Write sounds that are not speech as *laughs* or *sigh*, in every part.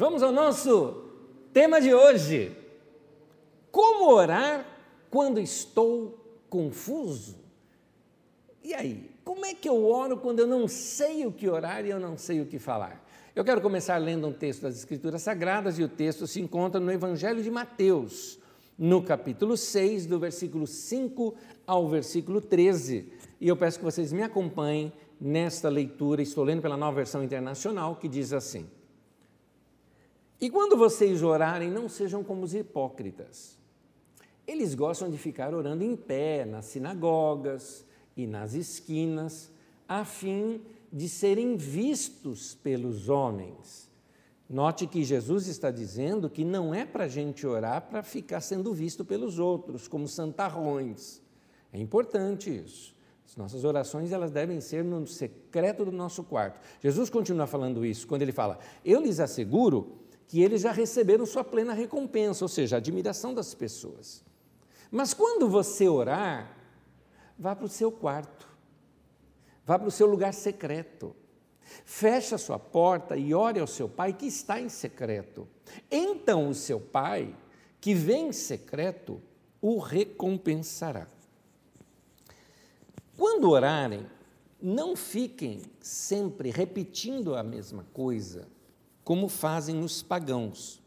Vamos ao nosso tema de hoje. Como orar quando estou confuso? E aí, como é que eu oro quando eu não sei o que orar e eu não sei o que falar? Eu quero começar lendo um texto das Escrituras Sagradas e o texto se encontra no Evangelho de Mateus, no capítulo 6, do versículo 5 ao versículo 13. E eu peço que vocês me acompanhem nesta leitura, estou lendo pela nova versão internacional, que diz assim: E quando vocês orarem, não sejam como os hipócritas. Eles gostam de ficar orando em pé nas sinagogas e nas esquinas, a fim de serem vistos pelos homens. Note que Jesus está dizendo que não é para a gente orar para ficar sendo visto pelos outros, como santarrões. É importante isso. As nossas orações elas devem ser no secreto do nosso quarto. Jesus continua falando isso quando ele fala: Eu lhes asseguro que eles já receberam sua plena recompensa, ou seja, a admiração das pessoas. Mas quando você orar, vá para o seu quarto, vá para o seu lugar secreto. Feche a sua porta e ore ao seu pai que está em secreto. Então o seu pai, que vem em secreto, o recompensará. Quando orarem, não fiquem sempre repetindo a mesma coisa, como fazem os pagãos.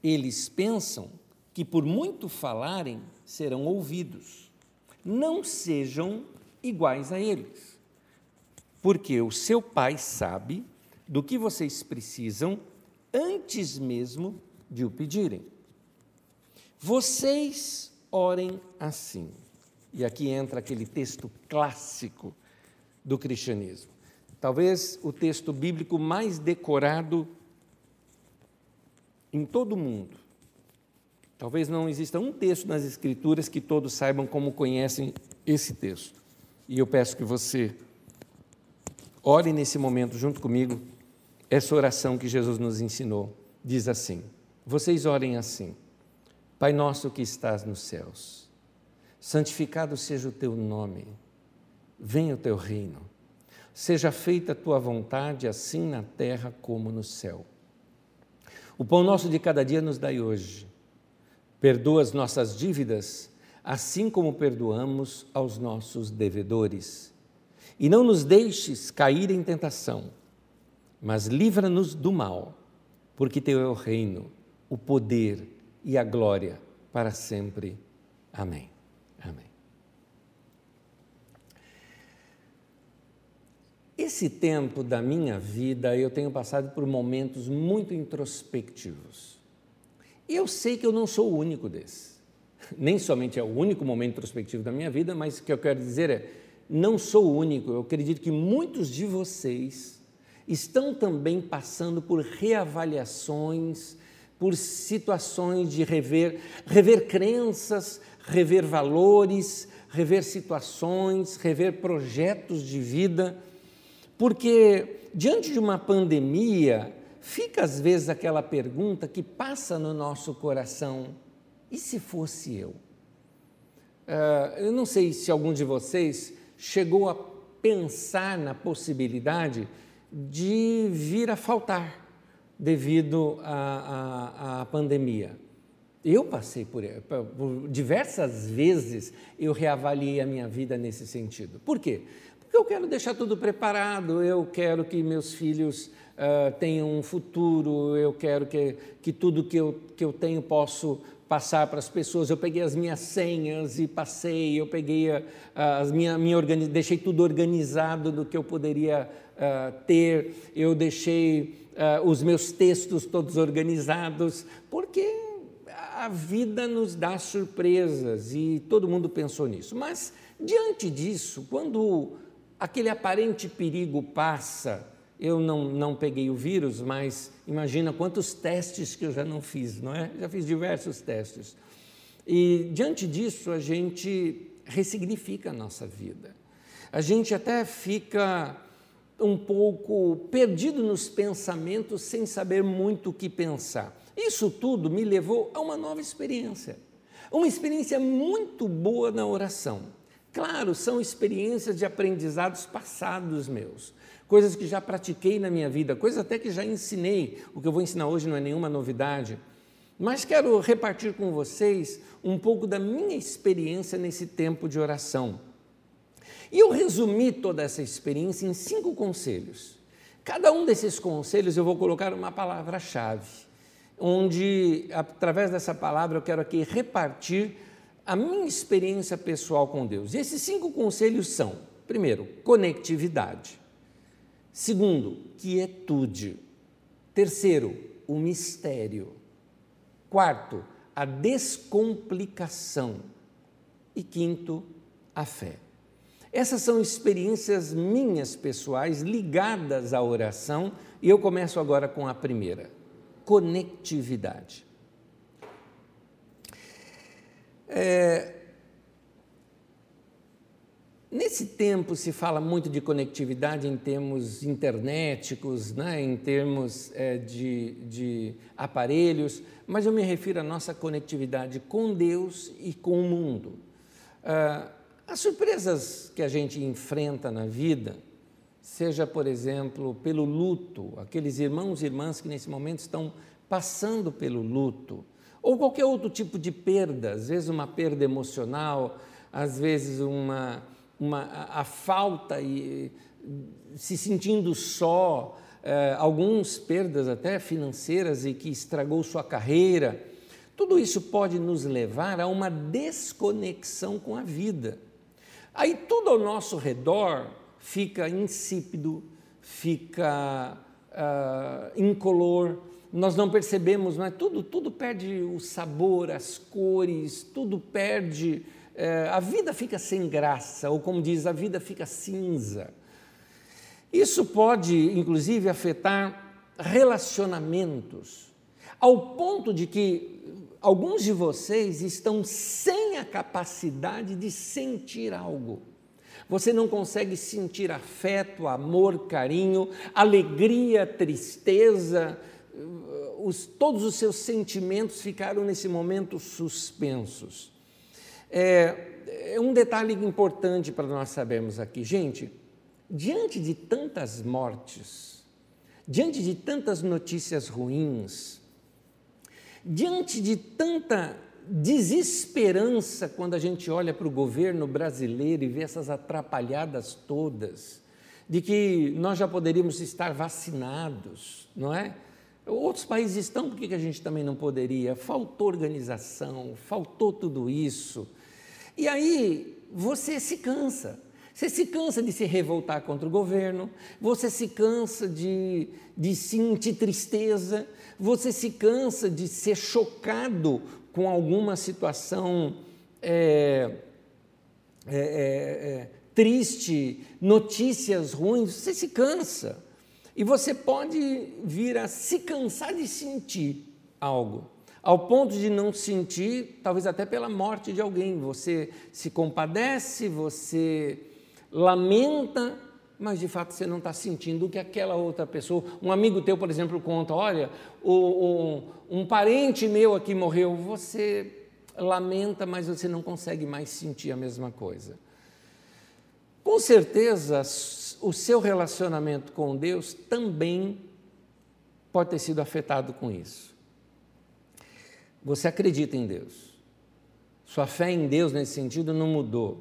Eles pensam que por muito falarem serão ouvidos. Não sejam iguais a eles, porque o seu Pai sabe do que vocês precisam antes mesmo de o pedirem. Vocês orem assim. E aqui entra aquele texto clássico do cristianismo. Talvez o texto bíblico mais decorado em todo o mundo. Talvez não exista um texto nas Escrituras que todos saibam como conhecem esse texto. E eu peço que você ore nesse momento junto comigo essa oração que Jesus nos ensinou. Diz assim: Vocês orem assim: Pai nosso que estás nos céus santificado seja o teu nome, venha o teu reino, seja feita a tua vontade, assim na terra como no céu. O pão nosso de cada dia nos dai hoje. Perdoa as nossas dívidas, assim como perdoamos aos nossos devedores. E não nos deixes cair em tentação, mas livra-nos do mal, porque teu é o reino, o poder e a glória para sempre. Amém. Amém. Esse tempo da minha vida eu tenho passado por momentos muito introspectivos. E eu sei que eu não sou o único desses. Nem somente é o único momento introspectivo da minha vida, mas o que eu quero dizer é: não sou o único. Eu acredito que muitos de vocês estão também passando por reavaliações, por situações de rever, rever crenças, rever valores, rever situações, rever projetos de vida, porque diante de uma pandemia, fica às vezes aquela pergunta que passa no nosso coração: e se fosse eu? Uh, eu não sei se algum de vocês chegou a pensar na possibilidade de vir a faltar devido à, pandemia. Eu passei por, por, diversas vezes, eu reavaliei a minha vida nesse sentido. Por quê? Eu quero deixar tudo preparado, eu quero que meus filhos uh, tenham um futuro, eu quero que, que tudo que eu, que eu tenho posso passar para as pessoas. Eu peguei as minhas senhas e passei, eu peguei as minha, minha organiz... deixei tudo organizado do que eu poderia uh, ter, eu deixei uh, os meus textos todos organizados, porque a vida nos dá surpresas e todo mundo pensou nisso. Mas, diante disso, quando aquele aparente perigo passa, eu não, não peguei o vírus, mas imagina quantos testes que eu já não fiz, não é? Já fiz diversos testes. E, diante disso, a gente ressignifica a nossa vida. A gente até fica um pouco perdido nos pensamentos sem saber muito o que pensar. Isso tudo me levou a uma nova experiência. Uma experiência muito boa na oração. Claro, são experiências de aprendizados passados meus, coisas que já pratiquei na minha vida, coisas até que já ensinei. O que eu vou ensinar hoje não é nenhuma novidade, mas quero repartir com vocês um pouco da minha experiência nesse tempo de oração. E eu resumi toda essa experiência em cinco conselhos. Cada um desses conselhos eu vou colocar uma palavra-chave, onde, através dessa palavra, eu quero aqui repartir a minha experiência pessoal com Deus. E esses cinco conselhos são: primeiro, conectividade. Segundo, quietude. Terceiro, o mistério. Quarto, a descomplicação. E quinto, a fé. Essas são experiências minhas pessoais ligadas à oração e eu começo agora com a primeira: conectividade. É, nesse tempo se fala muito de conectividade em termos internéticos, né, em termos é, de, de aparelhos, mas eu me refiro à nossa conectividade com Deus e com o mundo. Ah, as surpresas que a gente enfrenta na vida, seja, por exemplo, pelo luto, aqueles irmãos e irmãs que nesse momento estão passando pelo luto, ou qualquer outro tipo de perda, às vezes uma perda emocional, às vezes uma, uma a, falta e se sentindo só, eh, alguns perdas até financeiras e que estragou sua carreira. Tudo isso pode nos levar a uma desconexão com a vida. Aí tudo ao nosso redor fica insípido, fica uh, incolor, nós não percebemos, mas tudo, tudo perde o sabor, as cores, tudo perde, é, a vida fica sem graça, ou como diz, a vida fica cinza. Isso pode, inclusive, afetar relacionamentos, ao ponto de que alguns de vocês estão sem a capacidade de sentir algo. Você não consegue sentir afeto, amor, carinho, alegria, tristeza, os, todos os seus sentimentos ficaram nesse momento suspensos. É, é um detalhe importante para nós sabermos aqui. Gente, diante de tantas mortes, diante de tantas notícias ruins, diante de tanta desesperança quando a gente olha para o governo brasileiro e vê essas atrapalhadas todas, de que nós já poderíamos estar vacinados, não é? Outros países estão, por que a gente também não poderia? Faltou organização, faltou tudo isso. E aí você se cansa. Você se cansa de se revoltar contra o governo, você se cansa de, de sentir tristeza, você se cansa de ser chocado com alguma situação é, é, é, é triste, notícias ruins, você se cansa. E você pode vir a se cansar de sentir algo, ao ponto de não sentir, talvez até pela morte de alguém. Você se compadece, você lamenta, mas de fato você não está sentindo o que aquela outra pessoa. Um amigo teu, por exemplo, conta: olha, o, o, um parente meu aqui morreu. Você lamenta, mas você não consegue mais sentir a mesma coisa. Com certeza, o seu relacionamento com Deus também pode ter sido afetado com isso. Você acredita em Deus. Sua fé em Deus nesse sentido não mudou.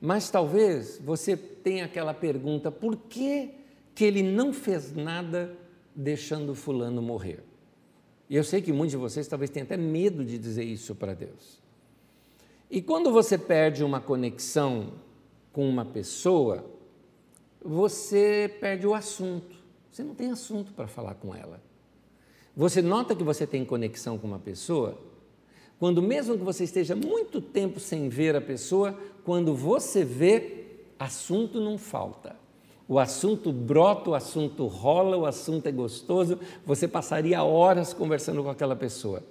Mas talvez você tenha aquela pergunta: por que, que ele não fez nada deixando Fulano morrer? E eu sei que muitos de vocês talvez tenham até medo de dizer isso para Deus. E quando você perde uma conexão com uma pessoa, você perde o assunto. Você não tem assunto para falar com ela. Você nota que você tem conexão com uma pessoa quando, mesmo que você esteja muito tempo sem ver a pessoa, quando você vê, assunto não falta. O assunto brota, o assunto rola, o assunto é gostoso, você passaria horas conversando com aquela pessoa.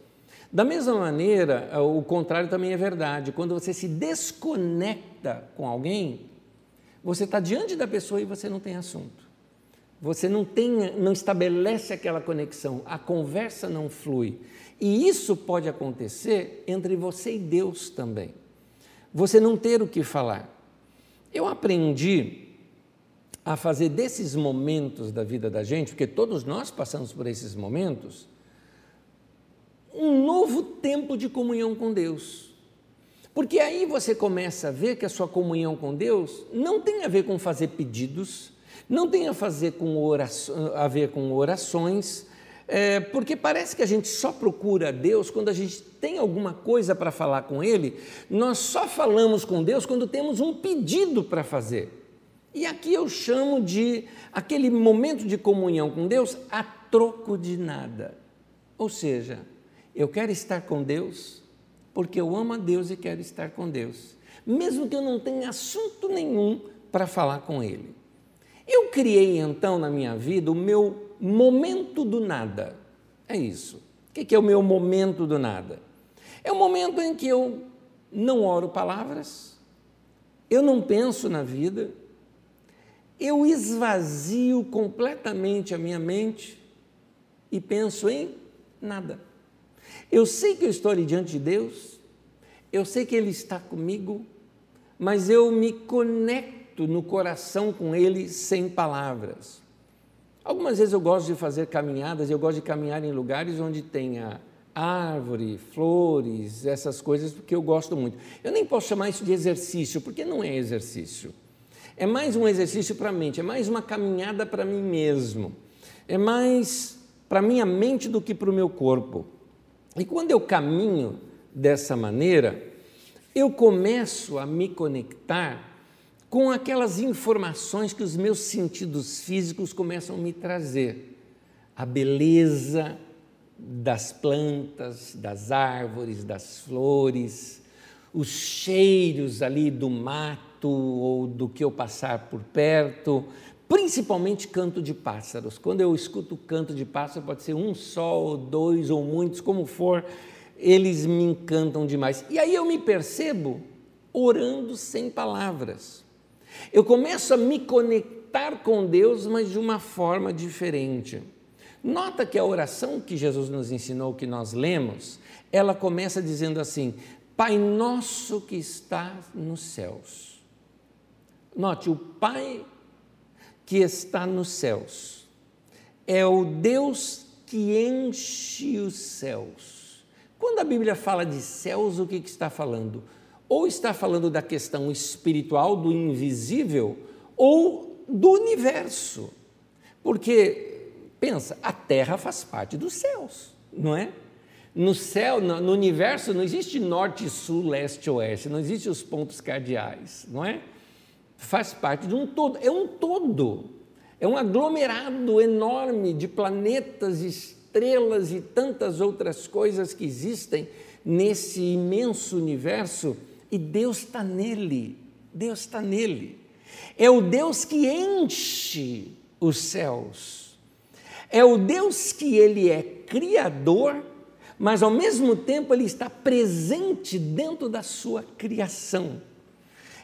Da mesma maneira, o contrário também é verdade. Quando você se desconecta com alguém, você está diante da pessoa e você não tem assunto. Você não tem, não estabelece aquela conexão, a conversa não flui. E isso pode acontecer entre você e Deus também. Você não ter o que falar. Eu aprendi a fazer desses momentos da vida da gente, porque todos nós passamos por esses momentos, um novo tempo de comunhão com Deus. Porque aí você começa a ver que a sua comunhão com Deus não tem a ver com fazer pedidos, não tem a, fazer com oração, a ver com orações, é, porque parece que a gente só procura Deus quando a gente tem alguma coisa para falar com Ele, nós só falamos com Deus quando temos um pedido para fazer. E aqui eu chamo de aquele momento de comunhão com Deus a troco de nada. Ou seja, eu quero estar com Deus porque eu amo a Deus e quero estar com Deus, mesmo que eu não tenha assunto nenhum para falar com Ele. Eu criei então na minha vida o meu momento do nada. É isso. O que é o meu momento do nada? É o momento em que eu não oro palavras, eu não penso na vida, eu esvazio completamente a minha mente e penso em nada. Eu sei que eu estou ali diante de Deus, eu sei que Ele está comigo, mas eu me conecto no coração com Ele sem palavras. Algumas vezes eu gosto de fazer caminhadas, eu gosto de caminhar em lugares onde tenha árvore, flores, essas coisas, porque eu gosto muito. Eu nem posso chamar isso de exercício, porque não é exercício. É mais um exercício para a mente, é mais uma caminhada para mim mesmo, é mais para minha mente do que para o meu corpo. E quando eu caminho dessa maneira, eu começo a me conectar com aquelas informações que os meus sentidos físicos começam a me trazer. A beleza das plantas, das árvores, das flores, os cheiros ali do mato ou do que eu passar por perto, principalmente canto de pássaros. Quando eu escuto canto de pássaro, pode ser um só, ou dois, ou muitos, como for, eles me encantam demais. E aí eu me percebo orando sem palavras. Eu começo a me conectar com Deus, mas de uma forma diferente. Nota que a oração que Jesus nos ensinou, que nós lemos, ela começa dizendo assim: Pai nosso que está nos céus Note, o Pai que está nos céus é o Deus que enche os céus. Quando a Bíblia fala de céus, o que, que está falando? Ou está falando da questão espiritual, do invisível, ou do universo. Porque, pensa, a terra faz parte dos céus, não é? No céu, no, universo, não existe norte, sul, leste, oeste, não existem os pontos cardeais, não é? Faz parte de um todo, é um todo, é um aglomerado enorme de planetas, estrelas e tantas outras coisas que existem nesse imenso universo e Deus está nele, Deus está nele. É o Deus que enche os céus, é o Deus que ele é criador, mas ao mesmo tempo ele está presente dentro da sua criação.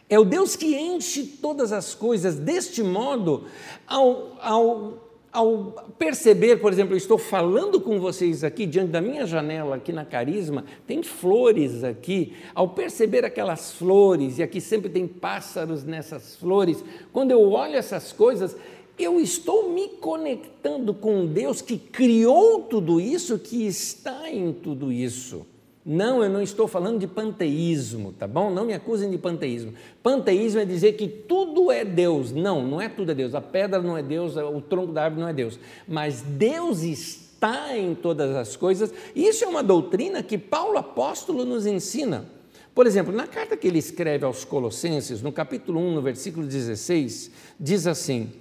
É o Deus que enche todas as coisas. Deste modo, ao, ao, ao perceber, por exemplo, eu estou falando com vocês aqui, diante da minha janela, aqui na Carisma, tem flores aqui. Ao perceber aquelas flores, e aqui sempre tem pássaros nessas flores, quando eu olho essas coisas, eu estou me conectando com Deus que criou tudo isso, que está em tudo isso. Não, eu não estou falando de panteísmo, tá bom? Não me acusem de panteísmo. Panteísmo é dizer que tudo é Deus. Não, não é tudo é Deus. A pedra não é Deus, o tronco da árvore não é Deus. Mas Deus está em todas as coisas. Isso é uma doutrina que Paulo apóstolo nos ensina. Por exemplo, na carta que ele escreve aos Colossenses, no capítulo 1, no versículo 16, diz assim: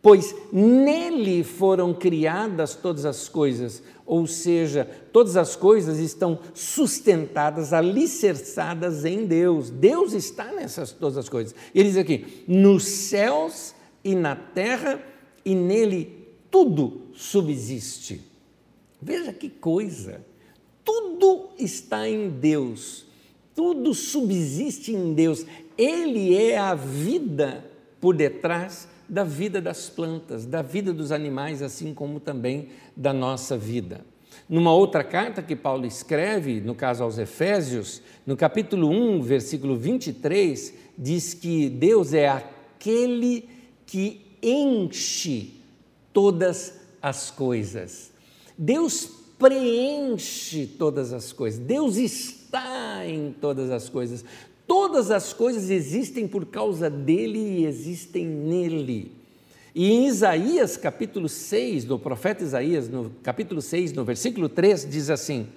Pois nele foram criadas todas as coisas ou seja, todas as coisas estão sustentadas, alicerçadas em Deus. Deus está nessas todas as coisas. Ele diz aqui: nos céus e na terra, e nele tudo subsiste. Veja que coisa! Tudo está em Deus, tudo subsiste em Deus. Ele é a vida por detrás da vida das plantas, da vida dos animais, assim como também da nossa vida. Numa outra carta que Paulo escreve, no caso aos Efésios, no capítulo 1, versículo 23, diz que Deus é aquele que enche todas as coisas. Deus preenche todas as coisas. Deus está em todas as coisas. Todas as coisas existem por causa dele e existem nele. E em Isaías, capítulo 6, do profeta Isaías, no capítulo 6, no versículo 3, diz assim: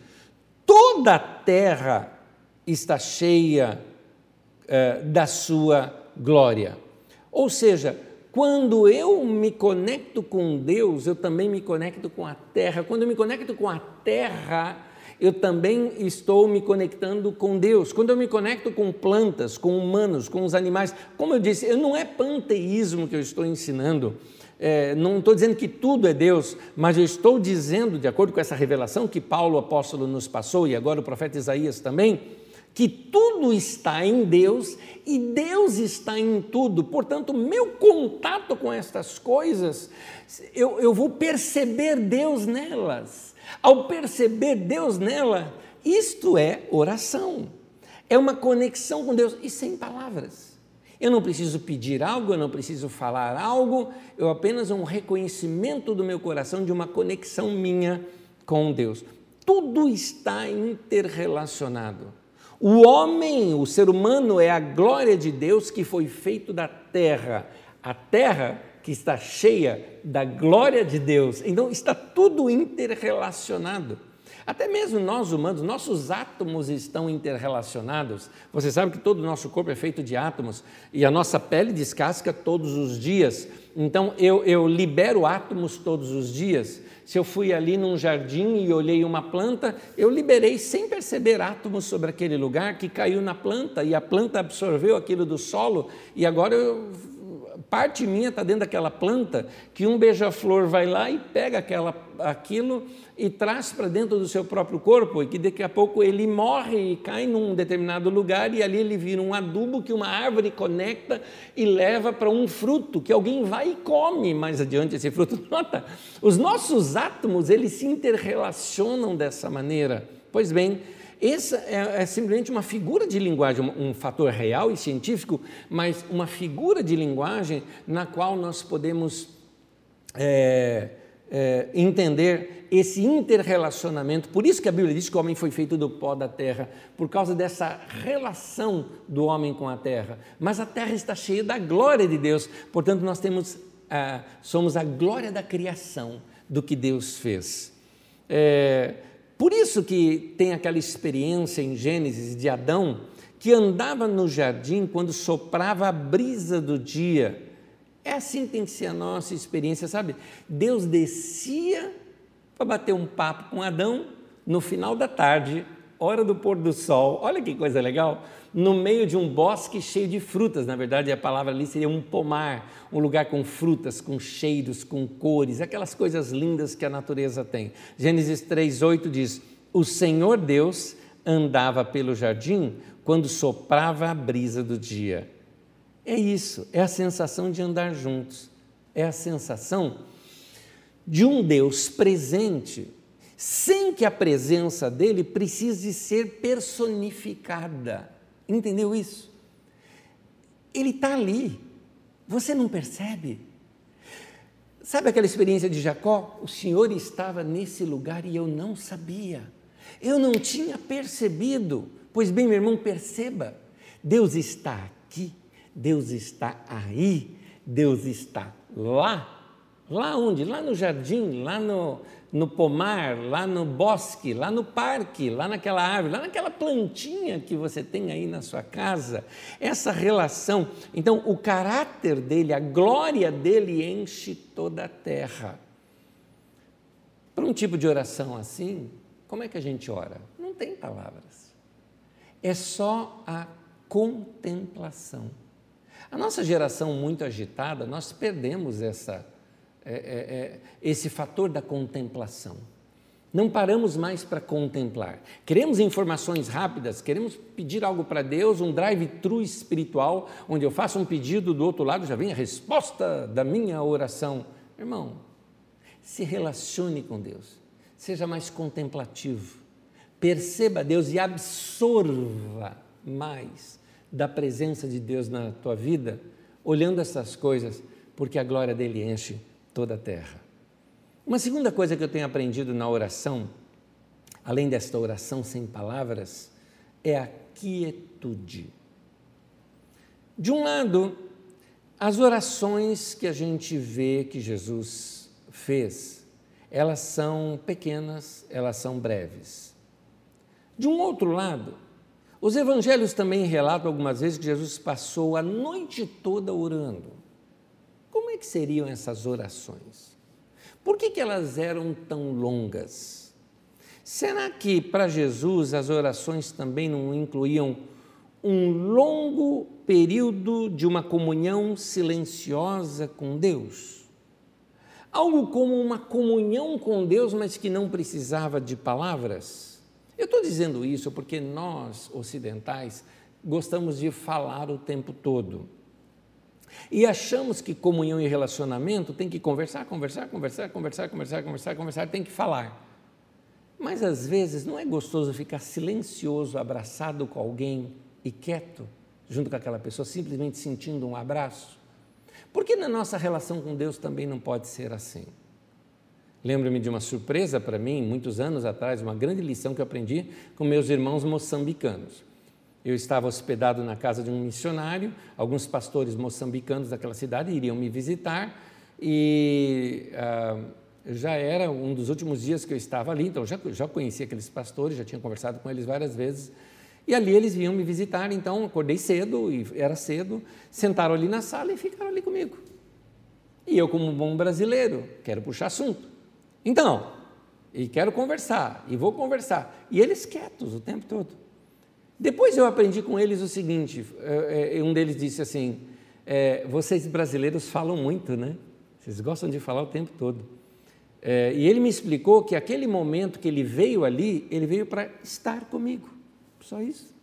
Toda a terra está cheia eh, da sua glória. Ou seja, quando eu me conecto com Deus, eu também me conecto com a terra. Quando eu me conecto com a terra, eu também estou me conectando com Deus. Quando eu me conecto com plantas, com humanos, com os animais, como eu disse, não é panteísmo que eu estou ensinando. É, não estou dizendo que tudo é Deus, mas eu estou dizendo, de acordo com essa revelação que Paulo, apóstolo, nos passou, e agora o profeta Isaías também, que tudo está em Deus e Deus está em tudo. Portanto, meu contato com estas coisas, eu, eu vou perceber Deus nelas. Ao perceber Deus nela, isto é oração. É uma conexão com Deus e sem palavras. Eu não preciso pedir algo, eu não preciso falar algo, eu apenas um reconhecimento do meu coração de uma conexão minha com Deus. Tudo está interrelacionado. O homem, o ser humano, é a glória de Deus que foi feito da terra. A terra que está cheia da glória de Deus. Então está tudo interrelacionado. Até mesmo nós humanos, nossos átomos estão interrelacionados. Você sabe que todo o nosso corpo é feito de átomos e a nossa pele descasca todos os dias. Então eu, eu libero átomos todos os dias. Se eu fui ali num jardim e olhei uma planta, eu liberei sem perceber átomos sobre aquele lugar que caiu na planta e a planta absorveu aquilo do solo e agora eu parte minha está dentro daquela planta que um beija-flor vai lá e pega aquela, aquilo e traz para dentro do seu próprio corpo e que daqui a pouco ele morre e cai num determinado lugar e ali ele vira um adubo que uma árvore conecta e leva para um fruto que alguém vai e come mais adiante esse fruto. *laughs* Nota, os nossos átomos eles se interrelacionam dessa maneira. Pois bem, essa é, é, simplesmente uma figura de linguagem, um, fator real e científico, mas uma figura de linguagem na qual nós podemos é, é, entender esse interrelacionamento. Por isso que a Bíblia diz que o homem foi feito do pó da terra, por causa dessa relação do homem com a terra. Mas a terra está cheia da glória de Deus, portanto, nós temos, ah, somos a glória da criação do que Deus fez. É, por isso que tem aquela experiência em Gênesis de Adão que andava no jardim quando soprava a brisa do dia. É assim que tem que ser a nossa experiência, sabe? Deus descia para bater um papo com Adão no final da tarde, hora do pôr do sol. Olha que coisa legal! No meio de um bosque cheio de frutas. Na verdade, a palavra ali seria um pomar, um lugar com frutas, com cheiros, com cores, aquelas coisas lindas que a natureza tem. Gênesis 3:8 diz: "O Senhor Deus andava pelo jardim quando soprava a brisa do dia". É isso, é a sensação de andar juntos. É a sensação de um Deus presente, sem que a presença dele precise ser personificada. Entendeu isso? Ele está ali, você não percebe. Sabe aquela experiência de Jacó? O Senhor estava nesse lugar e eu não sabia. Eu não tinha percebido. Pois bem, meu irmão, perceba: Deus está aqui, Deus está aí, Deus está lá. Lá onde? Lá no jardim, lá no, no pomar, lá no bosque, lá no parque, lá naquela árvore, lá naquela plantinha que você tem aí na sua casa. Essa relação. Então, o caráter dele, a glória dele enche toda a terra. Para um tipo de oração assim, como é que a gente ora? Não tem palavras. É só a contemplação. A nossa geração muito agitada, nós perdemos essa é, é, é, esse fator da contemplação. Não paramos mais para contemplar. Queremos informações rápidas, queremos pedir algo para Deus, um drive-thru espiritual, onde eu faço um pedido, do outro lado já vem a resposta da minha oração. Irmão, se relacione com Deus, seja mais contemplativo. Perceba Deus e absorva mais da presença de Deus na tua vida, olhando essas coisas, porque a glória dele enche toda a terra. Uma segunda coisa que eu tenho aprendido na oração, além desta oração sem palavras, é a quietude. De um lado, as orações que a gente vê que Jesus fez, elas são pequenas, elas são breves. De um outro lado, os evangelhos também relatam algumas vezes que Jesus passou a noite toda orando. É que seriam essas orações? Por que, que elas eram tão longas? Será que para Jesus as orações também não incluíam um longo período de uma comunhão silenciosa com Deus? Algo como uma comunhão com Deus, mas que não precisava de palavras? Eu estou dizendo isso porque nós, ocidentais, gostamos de falar o tempo todo. E achamos que comunhão e relacionamento tem que conversar, conversar, conversar, conversar, conversar, conversar, conversar, tem que falar. Mas às vezes não é gostoso ficar silencioso, abraçado com alguém e quieto, junto com aquela pessoa, simplesmente sentindo um abraço? Porque na nossa relação com Deus também não pode ser assim. Lembro-me de uma surpresa para mim, muitos anos atrás, uma grande lição que eu aprendi com meus irmãos moçambicanos. Eu estava hospedado na casa de um missionário, alguns pastores moçambicanos daquela cidade iriam me visitar e ah, já era um dos últimos dias que eu estava ali, então já, já conhecia aqueles pastores, já tinha conversado com eles várias vezes. E ali eles vinham me visitar, então acordei cedo, e era cedo, sentaram ali na sala e ficaram ali comigo. E eu, como bom brasileiro, quero puxar assunto. Então, e quero conversar, e vou conversar. E eles quietos o tempo todo. Depois eu aprendi com eles o seguinte: é, é, um deles disse assim, é, vocês brasileiros falam muito, né? Vocês gostam de falar o tempo todo. É, e ele me explicou que aquele momento que ele veio ali, ele veio para estar comigo. Só isso.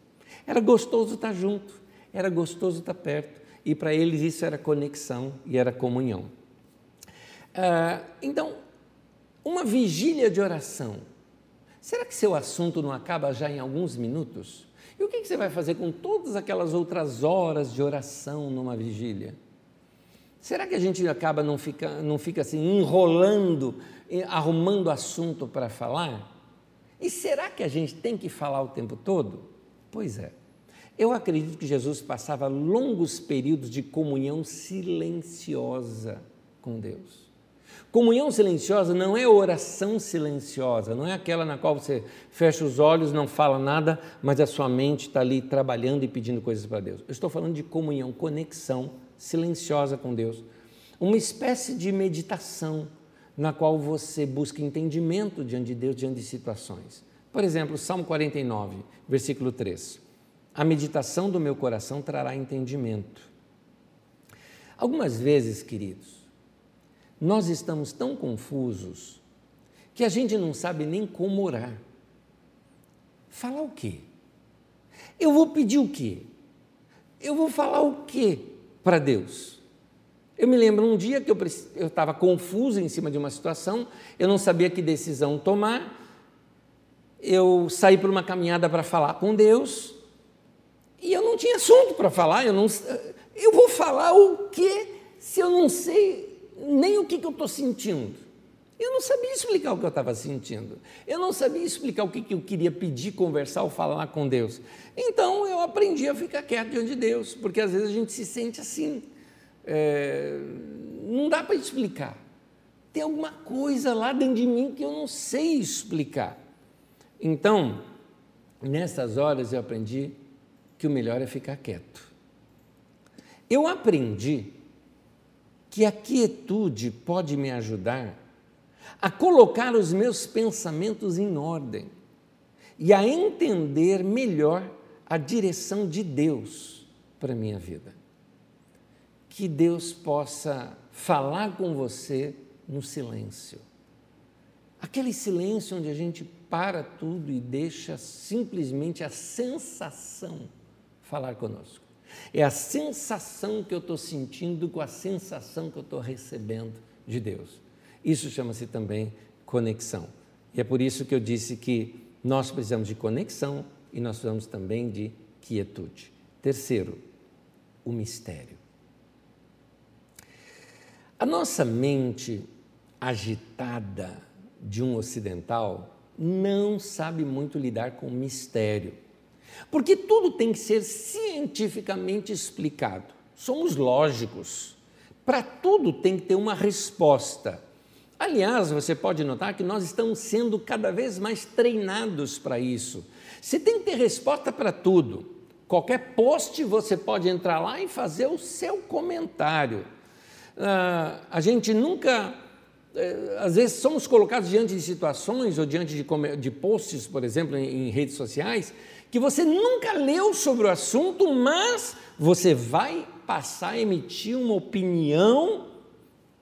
Era gostoso estar junto, era gostoso estar perto. E para eles isso era conexão e era comunhão. Ah, então, uma vigília de oração. Será que seu assunto não acaba já em alguns minutos? E o que você vai fazer com todas aquelas outras horas de oração numa vigília? Será que a gente acaba não fica, não fica assim enrolando, arrumando assunto para falar? E será que a gente tem que falar o tempo todo? Pois é. Eu acredito que Jesus passava longos períodos de comunhão silenciosa com Deus. Comunhão silenciosa não é oração silenciosa, não é aquela na qual você fecha os olhos, não fala nada, mas a sua mente está ali trabalhando e pedindo coisas para Deus. Eu estou falando de comunhão, conexão silenciosa com Deus. Uma espécie de meditação na qual você busca entendimento diante de Deus, diante de situações. Por exemplo, Salmo 49, versículo 3. A meditação do meu coração trará entendimento. Algumas vezes, queridos, nós estamos tão confusos que a gente não sabe nem como orar. Falar o quê? Eu vou pedir o quê? Eu vou falar o quê para Deus? Eu me lembro um dia que eu estava confuso em cima de uma situação, eu não sabia que decisão tomar, eu saí por uma caminhada para falar com Deus e eu não tinha assunto para falar, eu, não, eu vou falar o quê se eu não sei nem o que, que eu estou sentindo. Eu não sabia explicar o que eu estava sentindo. Eu não sabia explicar o que, que eu queria pedir, conversar ou falar com Deus. Então eu aprendi a ficar quieto diante de Deus, porque às vezes a gente se sente assim. É, não dá para explicar. Tem alguma coisa lá dentro de mim que eu não sei explicar. Então, nessas horas eu aprendi que o melhor é ficar quieto. Eu aprendi que a quietude pode me ajudar a colocar os meus pensamentos em ordem e a entender melhor a direção de Deus para a minha vida. Que Deus possa falar com você no silêncio. Aquele silêncio onde a gente para tudo e deixa simplesmente a sensação falar conosco. É a sensação que eu estou sentindo com a sensação que eu estou recebendo de Deus. Isso chama-se também conexão. E é por isso que eu disse que nós precisamos de conexão e nós precisamos também de quietude. Terceiro, o mistério. A nossa mente agitada de um ocidental não sabe muito lidar com o mistério. Porque tudo tem que ser cientificamente explicado. Somos lógicos. Para tudo tem que ter uma resposta. Aliás, você pode notar que nós estamos sendo cada vez mais treinados para isso. Você tem que ter resposta para tudo. Qualquer post você pode entrar lá e fazer o seu comentário. Ah, a gente nunca eh, às vezes somos colocados diante de situações ou diante de, de posts, por exemplo, em, em, redes sociais, que você nunca leu sobre o assunto, mas você vai passar a emitir uma opinião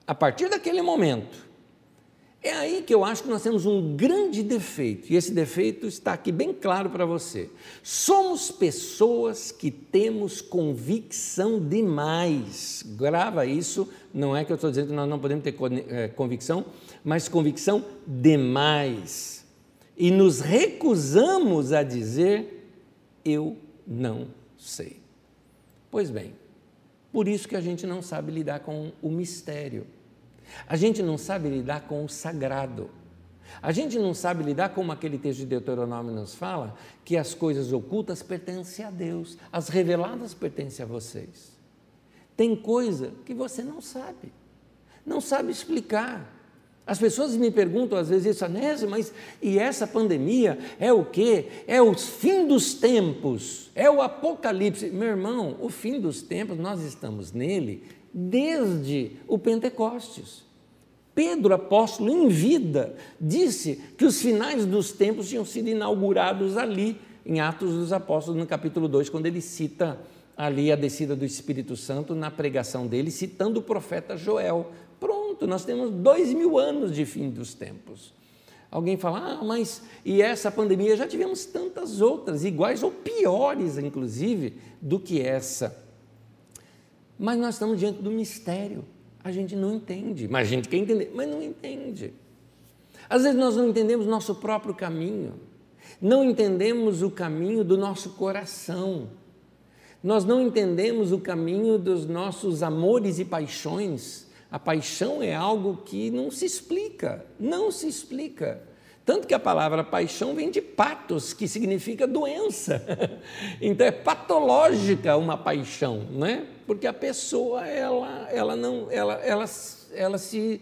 a partir daquele momento. É aí que eu acho que nós temos um grande defeito, e esse defeito está aqui bem claro para você. Somos pessoas que temos convicção demais. Grava isso, não é que eu estou dizendo que nós não podemos ter eh, convicção, mas convicção demais. E nos recusamos a dizer, eu não sei. Pois bem, por isso que a gente não sabe lidar com o mistério. A gente não sabe lidar com o sagrado. A gente não sabe lidar como aquele texto de Deuteronômio nos fala, que as coisas ocultas pertencem a Deus, as reveladas pertencem a vocês. Tem coisa que você não sabe, não sabe explicar. As pessoas me perguntam às vezes isso, Anésio, mas e essa pandemia é o quê? É o fim dos tempos, é o apocalipse. Meu irmão, o fim dos tempos, nós estamos nele desde o Pentecostes. Pedro, apóstolo em vida, disse que os finais dos tempos tinham sido inaugurados ali, em Atos dos Apóstolos, no capítulo 2, quando ele cita ali a descida do Espírito Santo na pregação dele, citando o profeta Joel. Pronto, nós temos dois mil anos de fim dos tempos. Alguém fala, ah, mas e essa pandemia? Já tivemos tantas outras, iguais ou piores, inclusive, do que essa. Mas nós estamos diante do mistério. A gente não entende. Mas a gente quer entender, mas não entende. Às vezes nós não entendemos nosso próprio caminho. Não entendemos o caminho do nosso coração. Nós não entendemos o caminho dos nossos amores e paixões. A paixão é algo que não se explica, não se explica. Tanto que a palavra paixão vem de patos, que significa doença. *laughs* Então é patológica uma paixão, né? Porque a pessoa ela, ela não ela, ela, ela se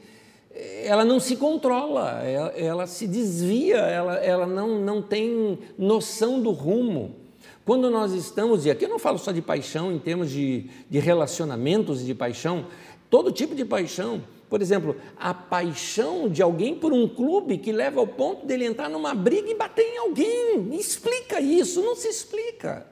ela não se controla, ela, ela se desvia, ela, ela não, não tem noção do rumo. Quando nós estamos, e aqui eu não falo só de paixão em termos de, de relacionamentos e de paixão, todo tipo de paixão, por exemplo, a paixão de alguém por um clube que leva ao ponto dele entrar numa briga e bater em alguém. Explica isso, não se explica.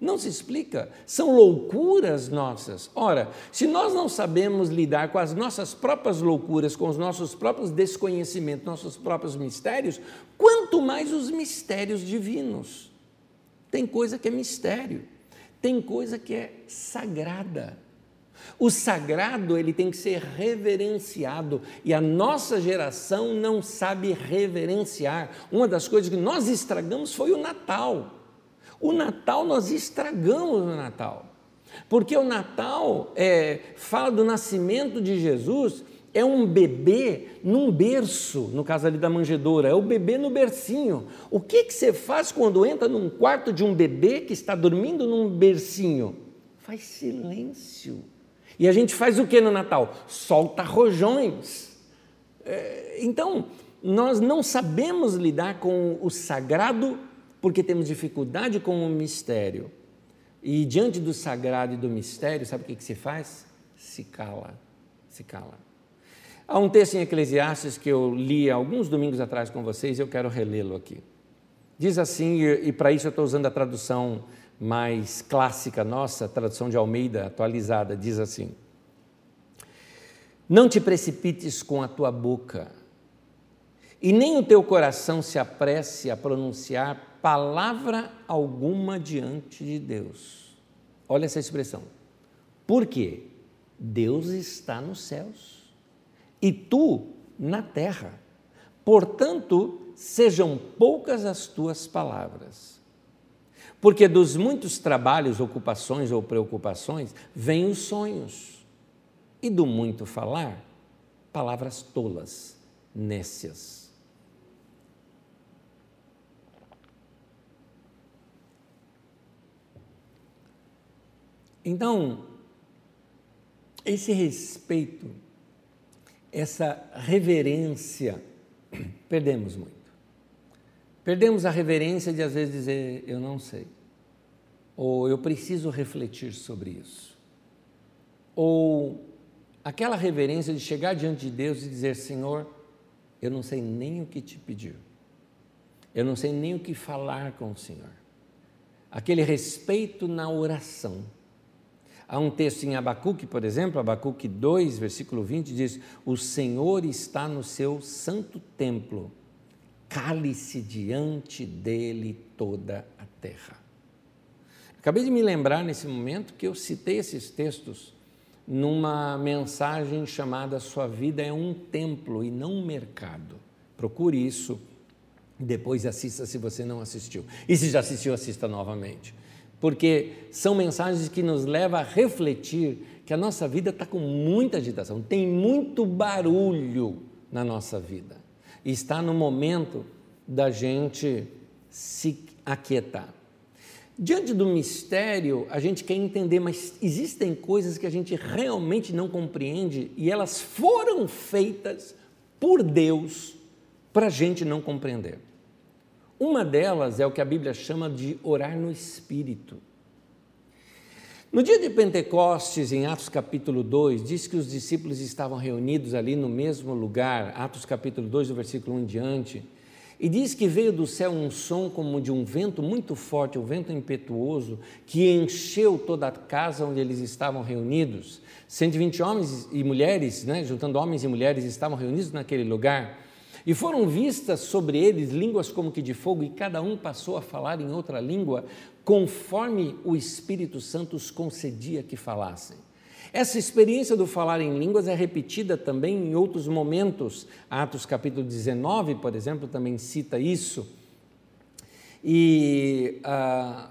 Não se explica. São loucuras nossas. Ora, se nós não sabemos lidar com as nossas próprias loucuras, com os nossos próprios desconhecimentos, nossos próprios mistérios, quanto mais os mistérios divinos. Tem coisa que é mistério, tem coisa que é sagrada. O sagrado ele tem que ser reverenciado e a nossa geração não sabe reverenciar. Uma das coisas que nós estragamos foi o Natal. O Natal nós estragamos o Natal, porque o Natal é, fala do nascimento de Jesus. É um bebê num berço, no caso ali da manjedoura, é o bebê no bercinho. O que, que você faz quando entra num quarto de um bebê que está dormindo num bercinho? Faz silêncio e a gente faz o que no Natal? Solta rojões. É, então, nós não sabemos lidar com o sagrado porque temos dificuldade com o mistério. E diante do sagrado e do mistério, sabe o que, que se faz? Se cala, se cala. Há um texto em Eclesiastes que eu li alguns domingos atrás com vocês e eu quero relê-lo aqui. Diz assim, e, e para isso eu estou usando a tradução mais clássica nossa, tradução de Almeida atualizada, diz assim: Não te precipites com a tua boca, e nem o teu coração se apresse a pronunciar palavra alguma diante de Deus. Olha essa expressão. Por quê? Deus está nos céus e tu na terra. Portanto, sejam poucas as tuas palavras. Porque dos muitos trabalhos, ocupações ou preocupações, vêm os sonhos. E do muito falar, palavras tolas, nécias. Então, esse respeito, essa reverência, *clears throat* perdemos muito. Perdemos a reverência de às vezes dizer eu não sei, ou eu preciso refletir sobre isso, ou aquela reverência de chegar diante de Deus e dizer: Senhor, eu não sei nem o que te pedir, eu não sei nem o que falar com o Senhor. Aquele respeito na oração. Há um texto em Abacuque, por exemplo, Abacuque 2, versículo 20, diz: O Senhor está no seu santo templo, cale-se diante dele toda a terra. Acabei de me lembrar nesse momento que eu citei esses textos numa mensagem chamada Sua Vida é um Templo e não um Mercado. Procure isso, depois assista se você não assistiu. E se já assistiu, assista novamente porque são mensagens que nos levam a refletir que a nossa vida está com muita agitação, tem muito barulho na nossa vida. Está no momento da gente se aquietar. Diante do mistério, a gente quer entender, mas existem coisas que a gente realmente não compreende e elas foram feitas por Deus para a gente não compreender. Uma delas é o que a Bíblia chama de orar no Espírito. No dia de Pentecostes, em Atos capítulo 2, diz que os discípulos estavam reunidos ali no mesmo lugar, Atos capítulo 2, do versículo 1 em diante, e diz que veio do céu um som como de um vento muito forte, um vento impetuoso, que encheu toda a casa onde eles estavam reunidos. 120 homens e mulheres, né, juntando homens e mulheres, estavam reunidos naquele lugar. E foram vistas sobre eles línguas como que de fogo, e cada um passou a falar em outra língua, conforme o Espírito Santo os concedia que falassem. Essa experiência do falar em línguas é repetida também em outros momentos. Atos capítulo 19, por exemplo, também cita isso. E ah,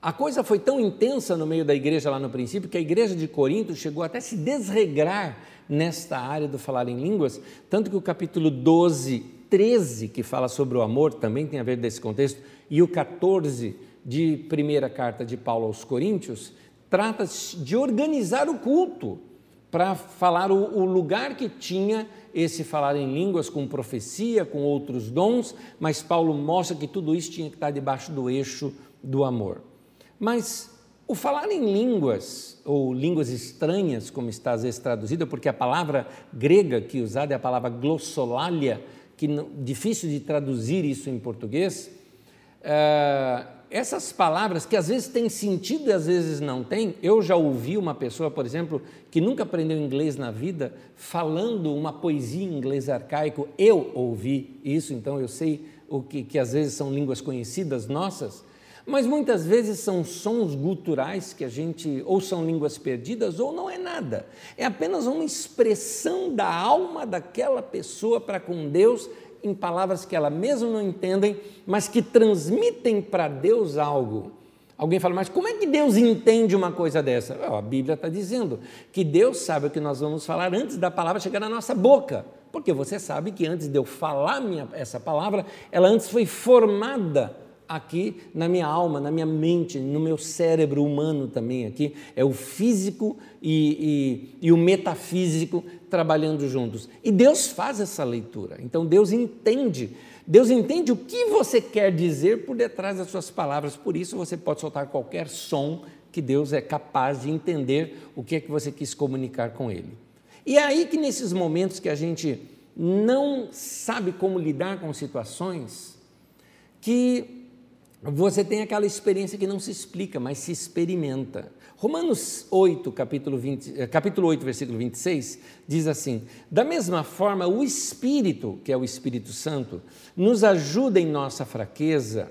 a coisa foi tão intensa no meio da igreja lá no princípio que a igreja de Corinto chegou até se desregrar nesta área do falar em línguas, tanto que o capítulo 12, 13, que fala sobre o amor, também tem a ver desse contexto, e o 14 de primeira carta de Paulo aos Coríntios, trata de organizar o culto para falar o, o lugar que tinha esse falar em línguas com profecia, com outros dons, mas Paulo mostra que tudo isso tinha que estar debaixo do eixo do amor. Mas o falar em línguas, ou línguas estranhas, como está às vezes traduzida, porque a palavra grega que é usada é a palavra glossolalia, que difícil de traduzir isso em português. Uh, essas palavras que às vezes têm sentido e às vezes não têm. Eu já ouvi uma pessoa, por exemplo, que nunca aprendeu inglês na vida, falando uma poesia em inglês arcaico. Eu ouvi isso, então eu sei o que, que às vezes são línguas conhecidas nossas. Mas muitas vezes são sons guturais que a gente, ou são línguas perdidas, ou não é nada. É apenas uma expressão da alma daquela pessoa para com Deus em palavras que ela mesma não entendem, mas que transmitem para Deus algo. Alguém fala, mas como é que Deus entende uma coisa dessa? a Bíblia está dizendo que Deus sabe o que nós vamos falar antes da palavra chegar na nossa boca. Porque você sabe que antes de eu falar minha, essa palavra, ela antes foi formada aqui na minha alma, na minha mente, no meu cérebro humano também aqui. É o físico e, e, e, o metafísico trabalhando juntos. E Deus faz essa leitura. Então Deus entende. Deus entende o que você quer dizer por detrás das suas palavras. Por isso você pode soltar qualquer som que Deus é capaz de entender o que é que você quis comunicar com Ele. E é aí que nesses momentos que a gente não sabe como lidar com situações, que você tem aquela experiência que não se explica, mas se experimenta. Romanos 8, capítulo, 20, eh, capítulo 8, versículo 26, diz assim: Da mesma forma, o Espírito, que é o Espírito Santo, nos ajuda em nossa fraqueza,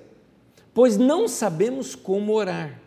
pois não sabemos como orar.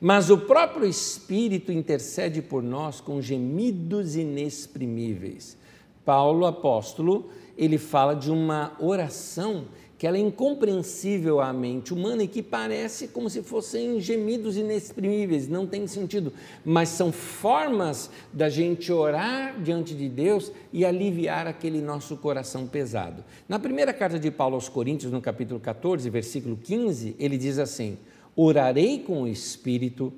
Mas o próprio Espírito intercede por nós com gemidos inexprimíveis. Paulo, apóstolo, ele fala de uma oração que ela é incompreensível à mente humana e que parece como se fossem gemidos inexprimíveis, não tem sentido, mas são formas da gente orar diante de Deus e aliviar aquele nosso coração pesado. Na primeira carta de Paulo aos Coríntios, no capítulo 14, versículo 15, ele diz assim: Orarei com o espírito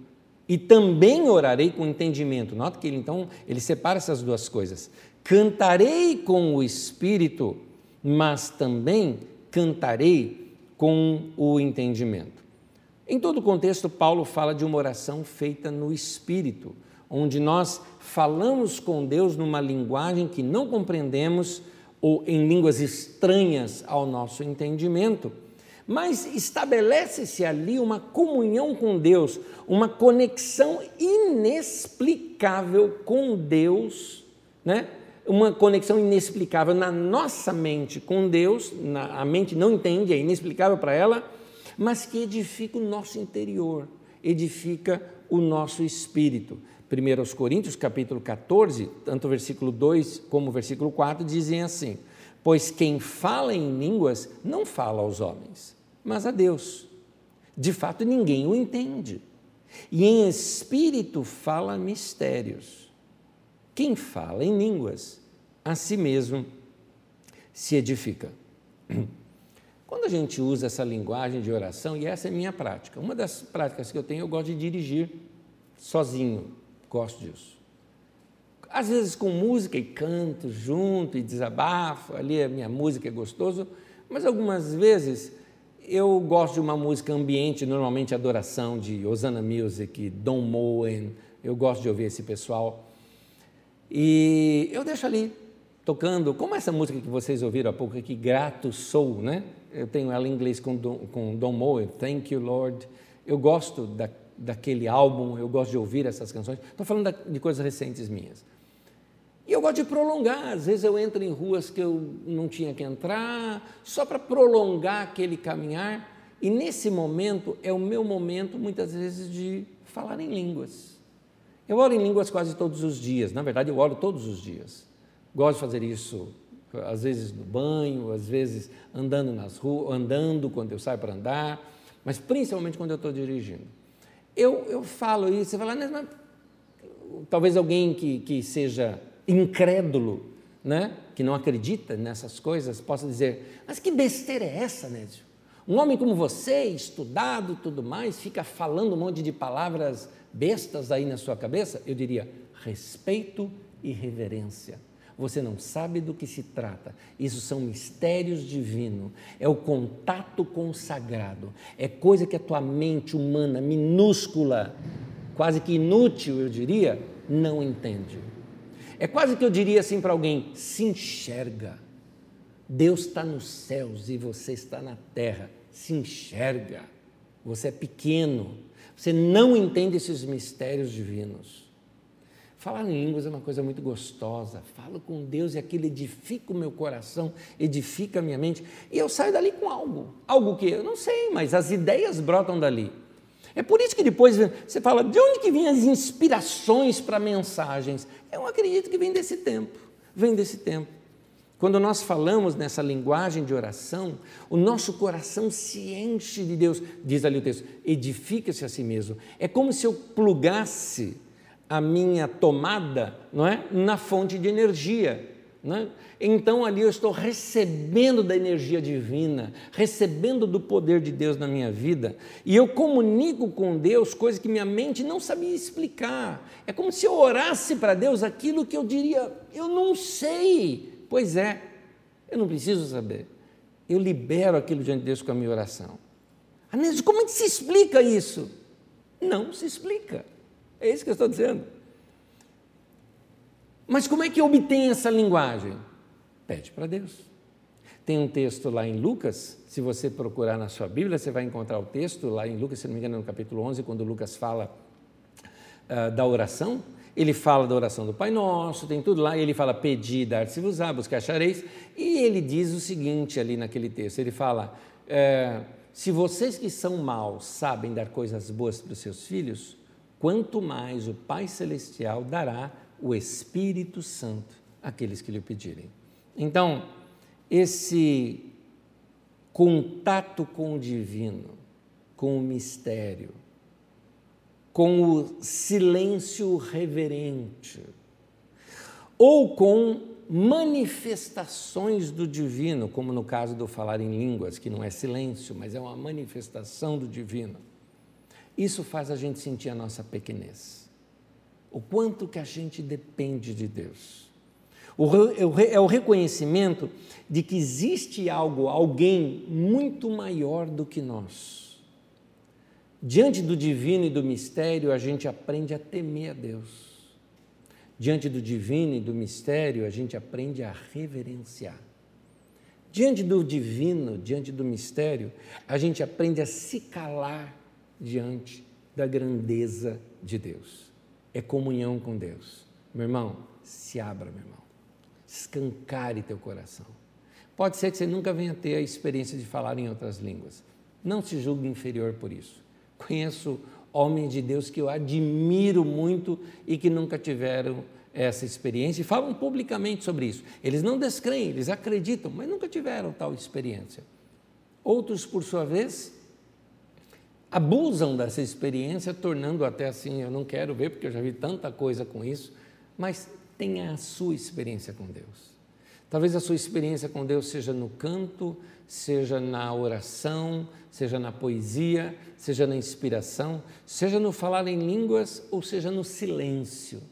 e também orarei com entendimento. Nota que ele então ele separa essas duas coisas. Cantarei com o espírito, mas também cantarei com o entendimento. Em todo contexto, Paulo fala de uma oração feita no Espírito, onde nós falamos com Deus numa linguagem que não compreendemos ou em línguas estranhas ao nosso entendimento, mas estabelece-se ali uma comunhão com Deus, uma conexão inexplicável com Deus, né? Uma conexão inexplicável na nossa mente com Deus, na, a mente não entende, é inexplicável para ela, mas que edifica o nosso interior, edifica o nosso espírito. 1 Coríntios, capítulo 14, tanto o versículo 2 como o versículo 4 dizem assim: Pois quem fala em línguas não fala aos homens, mas a Deus. De fato, ninguém o entende. E em espírito fala mistérios. Quem fala em línguas, a si mesmo se edifica. *clears throat* Quando a gente usa essa linguagem de oração, e essa é minha prática, uma das práticas que eu tenho, eu gosto de dirigir sozinho, gosto disso. Às vezes com música e canto junto e desabafo, ali a minha música é gostoso, mas algumas vezes eu gosto de uma música ambiente, normalmente adoração de Osana Music, Don Moen, eu gosto de ouvir esse pessoal. E eu deixo ali tocando, como essa música que vocês ouviram há pouco aqui, Grato Sou, né? Eu tenho ela em inglês com Don, com Don Moe, Thank You Lord. Eu gosto da, daquele álbum, eu gosto de ouvir essas canções. Estou falando da, de coisas recentes minhas. E eu gosto de prolongar, às vezes eu entro em ruas que eu não tinha que entrar, só para prolongar aquele caminhar. E nesse momento é o meu momento, muitas vezes, de falar em línguas. Eu oro em línguas quase todos os dias, na verdade, eu oro todos os dias. Gosto de fazer isso, às vezes no banho, às vezes andando nas ruas, andando quando eu saio para andar, mas principalmente quando eu estou dirigindo. Eu, eu falo isso, você fala, mas, talvez alguém que, que seja incrédulo, né, que não acredita nessas coisas, possa dizer: Mas que besteira é essa, Nézio? Um homem como você, estudado tudo mais, fica falando um monte de palavras bestas aí na sua cabeça, eu diria respeito e reverência. Você não sabe do que se trata. Isso são mistérios divinos. É o contato com o sagrado. É coisa que a tua mente humana, minúscula, quase que inútil, eu diria, não entende. É quase que eu diria assim para alguém: se enxerga. Deus está nos céus e você está na terra. Se enxerga. Você é pequeno, você não entende esses mistérios divinos. Falar em línguas é uma coisa muito gostosa. Falo com Deus e aquilo edifica o meu coração, edifica a minha mente. E eu saio dali com algo. Algo que eu não sei, mas as ideias brotam dali. É por isso que depois você fala, de onde que vêm as inspirações para mensagens? Eu acredito que vem desse tempo. Vem desse tempo. Quando nós falamos nessa linguagem de oração, o nosso coração se enche de Deus, diz ali o texto, edifica-se a si mesmo. É como se eu plugasse a minha tomada não é, na fonte de energia. É? Então ali eu estou recebendo da energia divina, recebendo do poder de Deus na minha vida, e eu comunico com Deus coisas que minha mente não sabia explicar. É como se eu orasse para Deus aquilo que eu diria, eu não sei Pois é, eu não preciso saber. Eu libero aquilo diante de Deus com a minha oração. Anísio, como é que se explica isso? Não se explica. É isso que eu estou dizendo. Mas como é que obtém essa linguagem? Pede para Deus. Tem um texto lá em Lucas, se você procurar na sua Bíblia, você vai encontrar o texto lá em Lucas, se não me engano, no capítulo 11, quando Lucas fala uh, da oração. Ele fala da oração do Pai Nosso, tem tudo lá, ele fala pedir, dar-se-vos-á, buscar achareis, e ele diz o seguinte ali naquele texto, ele fala, é, se vocês que são maus sabem dar coisas boas para os seus filhos, quanto mais o Pai Celestial dará o Espírito Santo àqueles que lhe pedirem. Então, esse contato com o divino, com o mistério, com o silêncio reverente, ou com manifestações do divino, como no caso do falar em línguas, que não é silêncio, mas é uma manifestação do divino. Isso faz a gente sentir a nossa pequenez. O quanto que a gente depende de Deus. É o reconhecimento de que existe algo, alguém muito maior do que nós. Diante do divino e do mistério, a gente aprende a temer a Deus. Diante do divino e do mistério, a gente aprende a reverenciar. Diante do divino, diante do mistério, a gente aprende a se calar diante da grandeza de Deus. É comunhão com Deus. Meu irmão, se abra, meu irmão. Escancare teu coração. Pode ser que você nunca venha ter a experiência de falar em outras línguas. Não se julgue inferior por isso. Conheço homens de Deus que eu admiro muito e que nunca tiveram essa experiência e falam publicamente sobre isso. Eles não descreem, eles acreditam, mas nunca tiveram tal experiência. Outros, por sua vez, abusam dessa experiência, tornando até assim, eu não quero ver porque eu já vi tanta coisa com isso, mas tenha a sua experiência com Deus. Talvez a sua experiência com Deus seja no canto, seja na oração, seja na poesia, seja na inspiração, seja no falar em línguas ou seja no silêncio.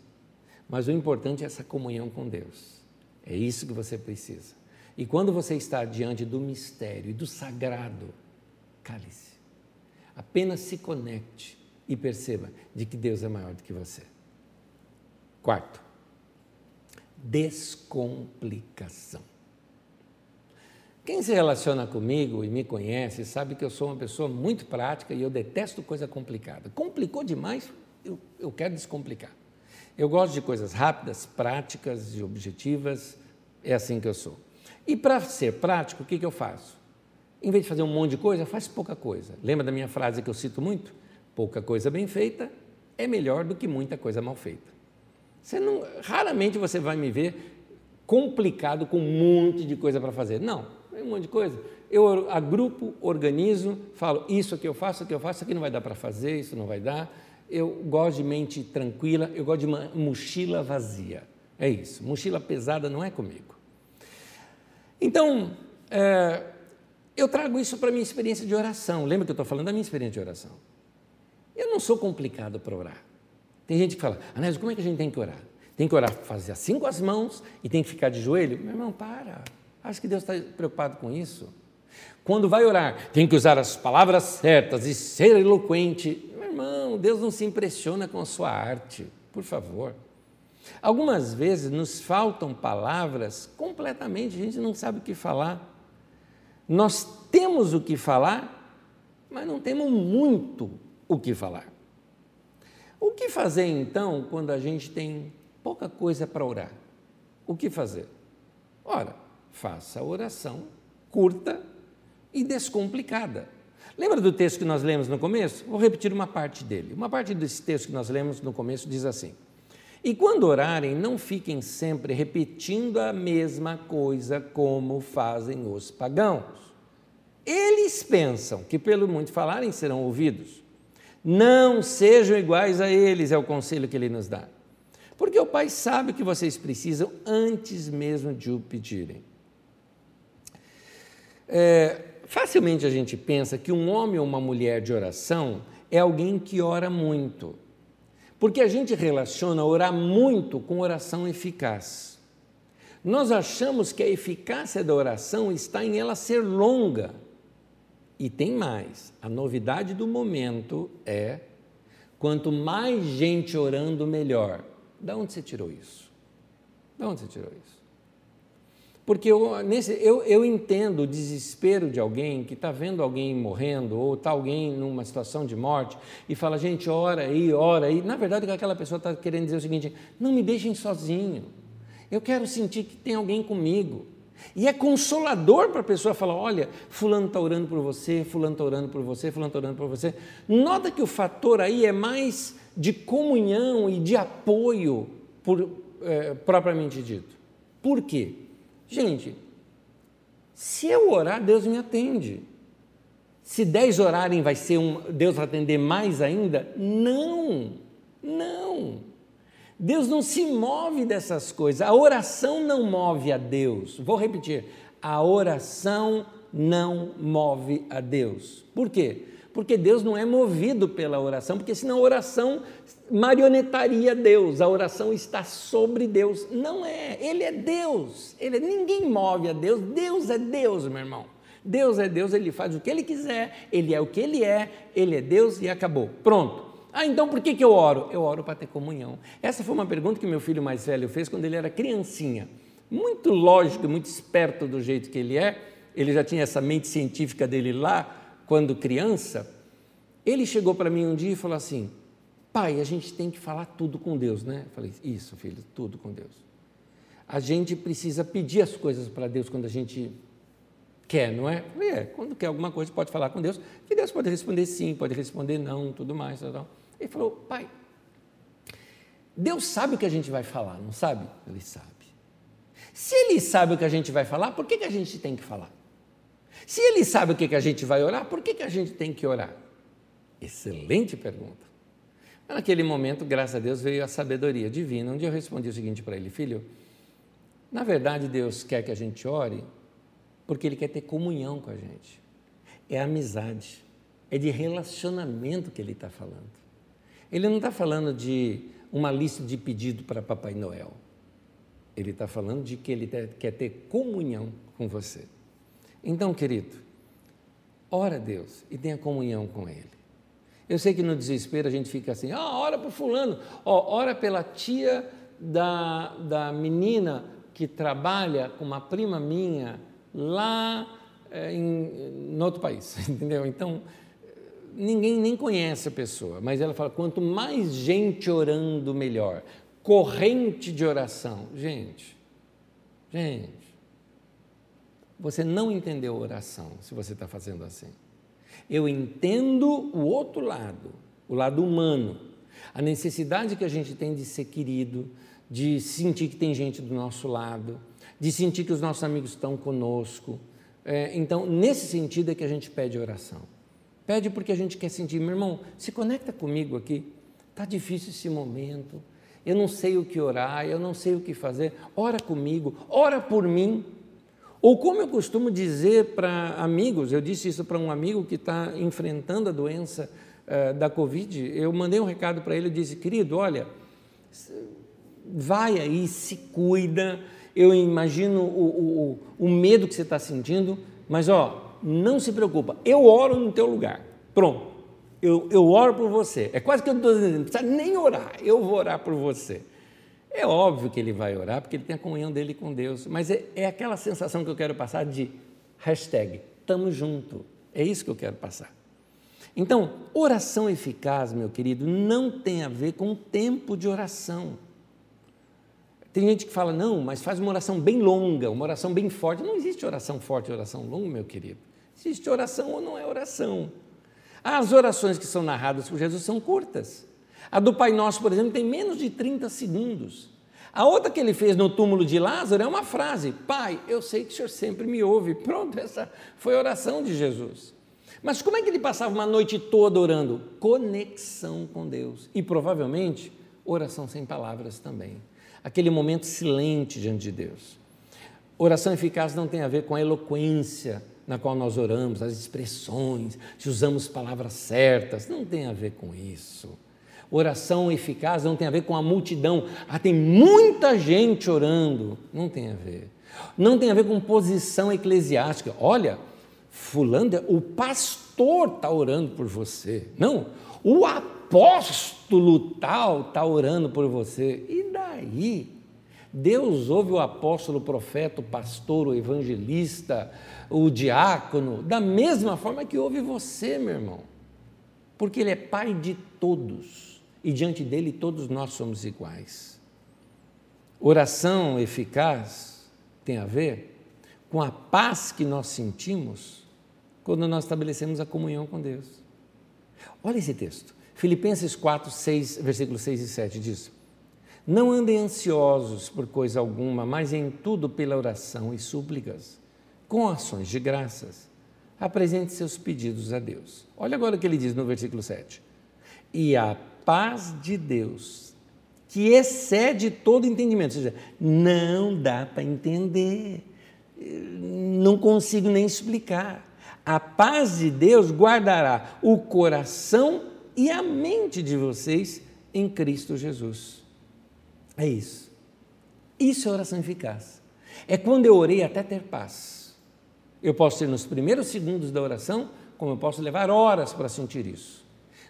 Mas o importante é essa comunhão com Deus. É isso que você precisa. E quando você está diante do mistério e do sagrado, cale-se. Apenas se conecte e perceba de que Deus é maior do que você. Quarto, descomplicação. Quem se relaciona comigo e me conhece sabe que eu sou uma pessoa muito prática e eu detesto coisa complicada. Complicou demais, eu, eu quero descomplicar. Eu gosto de coisas rápidas, práticas e objetivas, é assim que eu sou. E para ser prático, o que, que eu faço? Em vez de fazer um monte de coisa, faz pouca coisa. Lembra da minha frase que eu cito muito? Pouca coisa bem feita é melhor do que muita coisa mal feita. Você não, raramente você vai me ver complicado com um monte de coisa para fazer. Não, é um monte de coisa. Eu agrupo, organizo, falo isso aqui eu faço, aqui eu faço, aqui não vai dar para fazer, isso não vai dar. Eu gosto de mente tranquila, eu gosto de uma mochila vazia. É isso. Mochila pesada não é comigo. Então, é, eu trago isso para a minha experiência de oração. Lembra que eu estou falando da minha experiência de oração? Eu não sou complicado para orar. Tem gente que fala, Anésio, como é que a gente tem que orar? Tem que orar, fazer assim com as mãos e tem que ficar de joelho? Meu irmão, para. Acho que Deus está preocupado com isso. Quando vai orar, tem que usar as palavras certas e ser eloquente. Meu irmão, Deus não se impressiona com a sua arte, por favor. Algumas vezes nos faltam palavras completamente, a gente não sabe o que falar. Nós temos o que falar, mas não temos muito o que falar. O que fazer então quando a gente tem pouca coisa para orar? O que fazer? Ora, faça a oração curta e descomplicada. Lembra do texto que nós lemos no começo? Vou repetir uma parte dele. Uma parte desse texto que nós lemos no começo diz assim: E quando orarem, não fiquem sempre repetindo a mesma coisa como fazem os pagãos. Eles pensam que pelo muito falarem serão ouvidos. Não sejam iguais a eles, é o conselho que ele nos dá. Porque o Pai sabe o que vocês precisam antes mesmo de o pedirem. É, facilmente a gente pensa que um homem ou uma mulher de oração é alguém que ora muito. Porque a gente relaciona orar muito com oração eficaz. Nós achamos que a eficácia da oração está em ela ser longa. E tem mais: a novidade do momento é quanto mais gente orando, melhor. Da onde você tirou isso? Da onde você tirou isso? Porque eu, nesse, eu, eu entendo o desespero de alguém que está vendo alguém morrendo ou está alguém numa situação de morte e fala, gente, ora aí, ora aí. Na verdade, aquela pessoa está querendo dizer o seguinte: não me deixem sozinho. Eu quero sentir que tem alguém comigo. E é consolador para a pessoa falar: olha, Fulano está orando por você, Fulano está orando por você, Fulano está orando por você. Nota que o fator aí é mais de comunhão e de apoio, por, é, propriamente dito. Por quê? Gente, Se eu orar, Deus me atende. Se dez orarem, vai ser um, Deus vai atender mais ainda? Não, não. Deus não se move dessas coisas. A oração não move a Deus. Vou repetir: a oração não move a Deus. Por quê? Porque Deus não é movido pela oração, porque senão a oração marionetaria Deus. A oração está sobre Deus. Não é. Ele é Deus. Ele é, ninguém move a Deus. Deus é Deus, meu irmão. Deus é Deus, ele faz o que ele quiser, ele é o que ele é, ele é Deus e acabou. Pronto. Ah, então por que, que eu oro? Eu oro para ter comunhão. Essa foi uma pergunta que meu filho mais velho fez quando ele era criancinha. Muito lógico, muito esperto do jeito que ele é, ele já tinha essa mente científica dele lá, quando criança. Ele chegou para mim um dia e falou assim: Pai, a gente tem que falar tudo com Deus, né? Eu falei: Isso, filho, tudo com Deus. A gente precisa pedir as coisas para Deus quando a gente quer, não é? é, quando quer alguma coisa, pode falar com Deus, que Deus pode responder sim, pode responder não, tudo mais. Tal, Ele falou, pai, Deus sabe o que a gente vai falar, não sabe? Ele sabe. Se ele sabe o que a gente vai falar, por que, que a gente tem que falar? Se ele sabe o que, que a gente vai orar, por que, que a gente tem que orar? Excelente pergunta. Naquele momento, graças a Deus, veio a sabedoria divina, onde eu respondi o seguinte para ele: Filho, na verdade, Deus quer que a gente ore porque Ele quer ter comunhão com a gente. É amizade, é de relacionamento que Ele está falando. Ele não está falando de uma lista de pedido para Papai Noel. Ele está falando de que Ele quer ter comunhão com você. Então, querido, ora a Deus e tenha comunhão com Ele. Eu sei que no desespero a gente fica assim, ah, ora para fulano, oh, ora pela tia da, da menina que trabalha com uma prima minha lá é, em, em outro país, *laughs* entendeu? Então, ninguém nem conhece a pessoa, mas ela fala: quanto mais gente orando, melhor. Corrente de oração. Gente, gente, você não entendeu oração se você está fazendo assim. Eu entendo o outro lado, o lado humano, a necessidade que a gente tem de ser querido, de sentir que tem gente do nosso lado de sentir que os nossos amigos estão conosco. É, então, nesse sentido é que a gente pede oração. Pede porque a gente quer sentir, meu irmão, se conecta comigo aqui. Está difícil esse momento. Eu não sei o que orar, eu não sei o que fazer. Ora comigo, ora por mim. Ou como eu costumo dizer para amigos, eu disse isso para um amigo que está enfrentando a doença uh, da Covid. Eu mandei um recado para ele, eu disse, querido, olha, vai aí, se cuida, eu imagino o, o, o medo que você está sentindo, mas ó, não se preocupa, eu oro no teu lugar. Pronto, eu, eu oro por você. É quase que eu estou dizendo, não precisa nem orar, eu vou orar por você. É óbvio que ele vai orar, porque ele tem a comunhão dele com Deus, mas é, é aquela sensação que eu quero passar de hashtag, tamo junto. É isso que eu quero passar. Então, oração eficaz, meu querido, não tem a ver com tempo de oração. Tem gente que fala, não, mas faz uma oração bem longa, uma oração bem forte. Não existe oração forte e oração longa, meu querido. Existe oração ou não é oração. As orações que são narradas por Jesus são curtas. A do Pai Nosso, por exemplo, tem menos de 30 segundos. A outra que ele fez no túmulo de Lázaro é uma frase: Pai, eu sei que o Senhor sempre me ouve. *laughs* Pronto, essa foi a oração de Jesus. Mas como é que ele passava uma noite toda orando? Conexão com Deus. E provavelmente oração sem palavras também aquele momento silente diante de Deus. Oração eficaz não tem a ver com a eloquência na qual nós oramos, as expressões, se usamos palavras certas, não tem a ver com isso. Oração eficaz não tem a ver com a multidão. Ah, tem muita gente orando. Não tem a ver. Não tem a ver com posição eclesiástica. Olha, fulano, o pastor está orando por você. Não, o apóstolo tal está orando por você. E daí? Deus ouve o apóstolo, o profeta, o pastor, o evangelista, o diácono, da mesma forma que ouve você, meu irmão. Porque Ele é Pai de todos e diante dele todos nós somos iguais. Oração eficaz tem a ver com a paz que nós sentimos quando nós estabelecemos a comunhão com Deus. Olha esse texto. Filipenses 4, 6, versículos 6 e 7 diz: Não andem ansiosos por coisa alguma, mas em tudo pela oração e súplicas. Com ações de graças, apresente seus pedidos a Deus. Olha agora o que ele diz no versículo 7. E a paz de Deus, que excede todo entendimento, ou seja, não dá para entender, não consigo nem explicar. A paz de Deus guardará o coração e a mente de vocês em Cristo Jesus. É isso. Isso é oração eficaz. É quando eu orei até ter paz. Eu posso ser nos primeiros segundos da oração, como eu posso levar horas para sentir isso.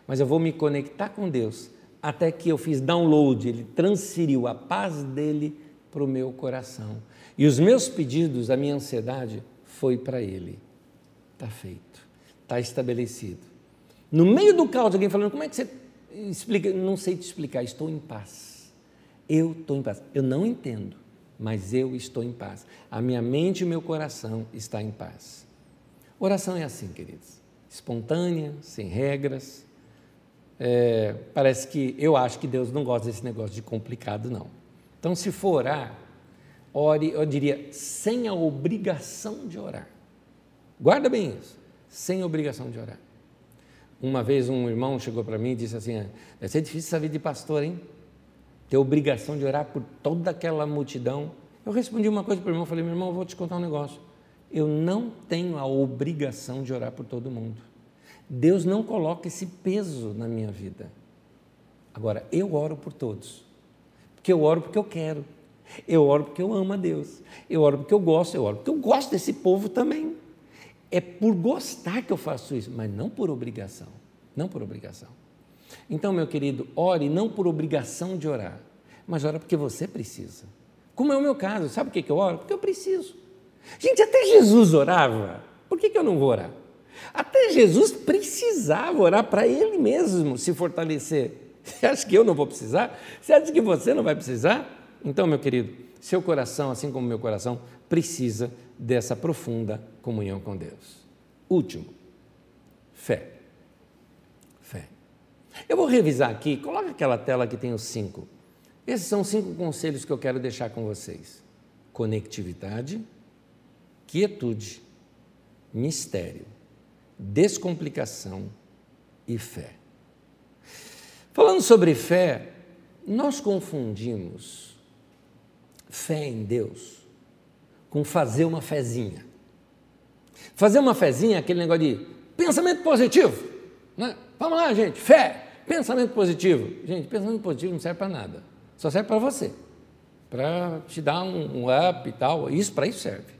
Mas eu vou me conectar com Deus até que eu fiz download, ele transferiu a paz dele para o meu coração. E os meus pedidos, a minha ansiedade, foi para ele. Está feito, está estabelecido. No meio do caos, alguém falando, como é que você explica? Não sei te explicar, estou em paz. Eu estou em paz. Eu não entendo, mas eu estou em paz. A minha mente e o meu coração está em paz. Oração é assim, queridos, espontânea, sem regras. É, parece que eu acho que Deus não gosta desse negócio de complicado, não. Então, se for orar, ore, eu diria, sem a obrigação de orar. Guarda bem isso, sem obrigação de orar. Uma vez um irmão chegou para mim e disse assim: deve ser difícil essa vida de pastor, hein? Ter obrigação de orar por toda aquela multidão. Eu respondi uma coisa para o irmão, falei, meu irmão, eu vou te contar um negócio. Eu não tenho a obrigação de orar por todo mundo. Deus não coloca esse peso na minha vida. Agora, eu oro por todos. Porque eu oro porque eu quero. Eu oro porque eu amo a Deus. Eu oro porque eu gosto. Eu oro porque eu gosto desse povo também. É por gostar que eu faço isso, mas não por obrigação. Não por obrigação. Então, meu querido, ore não por obrigação de orar, mas ora porque você precisa. Como é o meu caso, sabe por que eu oro? Porque eu preciso. Gente, até Jesus orava. Por que, que eu não vou orar? Até Jesus precisava orar para ele mesmo se fortalecer. *laughs* Você acha que eu não vou precisar? Você acha que você não vai precisar? Então, meu querido, seu coração, assim como meu coração, precisa dessa profunda comunhão com Deus. Último, fé. Fé. Eu vou revisar aqui, coloca aquela tela que tem os cinco. Esses são cinco conselhos que eu quero deixar com vocês: conectividade, quietude, mistério, descomplicação e fé. Falando sobre fé, nós confundimos fé em Deus com fazer uma fezinha. Fazer uma fezinha é aquele negócio de pensamento positivo. Né? Vamos lá, gente, fé, pensamento positivo. Gente, pensamento positivo não serve para nada, só serve para você, para te dar um, um up e tal. Isso para isso serve,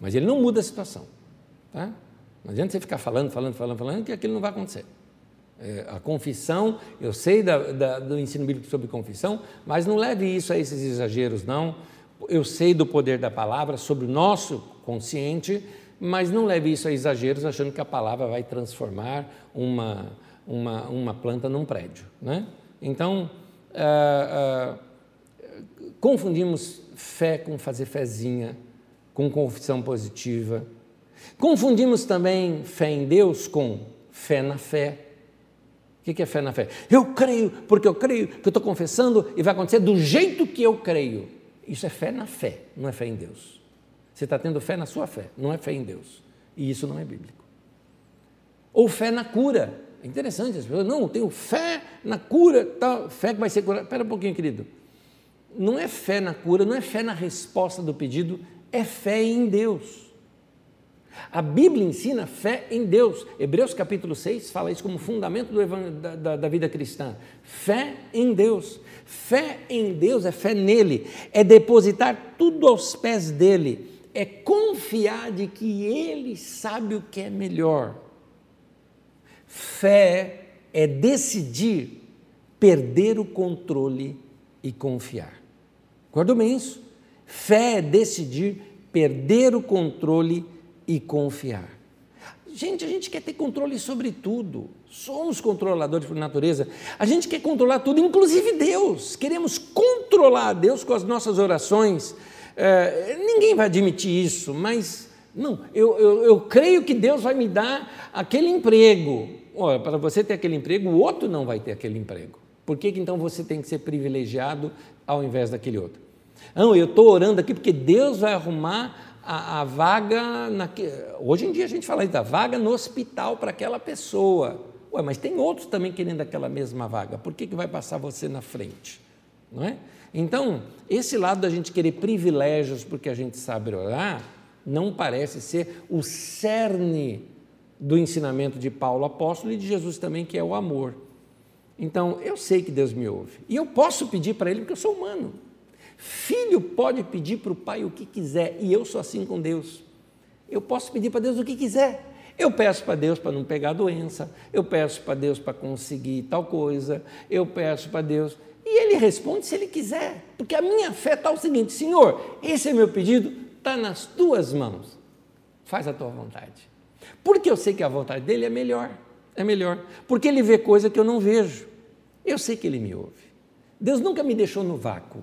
mas ele não muda a situação. Tá? Não adianta você ficar falando, falando, falando, falando, que aquilo não vai acontecer. É, a confissão, eu sei da, da, do ensino bíblico sobre confissão, mas não leve isso a esses exageros, não. Eu sei do poder da palavra sobre o nosso consciente, mas não leve isso a exageros achando que a palavra vai transformar uma, uma, uma planta num prédio. Né? Então, ah, ah, confundimos fé com fazer fezinha, com confissão positiva Confundimos também fé em Deus com fé na fé. O que é fé na fé? Eu creio, porque eu creio que eu estou confessando e vai acontecer do jeito que eu creio. Isso é fé na fé, não é fé em Deus. Você está tendo fé na sua fé, não é fé em Deus. E isso não é bíblico. Ou fé na cura. É interessante, as pessoas, não, tenho fé na cura, tal, fé que vai ser curada. Espera um pouquinho, querido. Não é fé na cura, não é fé na resposta do pedido, é fé em Deus. A Bíblia ensina fé em Deus. Hebreus capítulo 6 fala isso como fundamento da, da, da, vida cristã. Fé em Deus. Fé em Deus é fé nele, é depositar tudo aos pés dele, é confiar de que ele sabe o que é melhor. Fé é decidir perder o controle e confiar. Guarda bem isso. Fé é decidir perder o controle e confiar. Gente, a gente quer ter controle sobre tudo. Somos controladores por natureza. A gente quer controlar tudo, inclusive Deus. Queremos controlar Deus com as nossas orações. É, ninguém vai admitir isso, mas não, eu, eu, eu creio que Deus vai me dar aquele emprego. Olha, para você ter aquele emprego, o outro não vai ter aquele emprego. Por que, que então você tem que ser privilegiado ao invés daquele outro? Não, eu estou orando aqui porque Deus vai arrumar a, a vaga. Hoje em dia a gente fala da vaga no hospital para aquela pessoa. Ué, mas tem outros também querendo aquela mesma vaga. Por que, que vai passar você na frente? Não é? Então, esse lado da gente querer privilégios porque a gente sabe orar, não parece ser o cerne do ensinamento de Paulo apóstolo e de Jesus também, que é o amor. Então, eu sei que Deus me ouve. E eu posso pedir para Ele porque eu sou humano. Filho pode pedir para o pai o que quiser, e eu sou assim com Deus. Eu posso pedir para Deus o que quiser. Eu peço para Deus para não pegar doença, eu peço para Deus para conseguir tal coisa, eu peço para Deus. E Ele responde se Ele quiser, porque a minha fé está o seguinte: Senhor, esse é meu pedido, está nas tuas mãos, faz a tua vontade. Porque eu sei que a vontade dele é melhor, é melhor, porque Ele vê coisa que eu não vejo. Eu sei que Ele me ouve. Deus nunca me deixou no vácuo.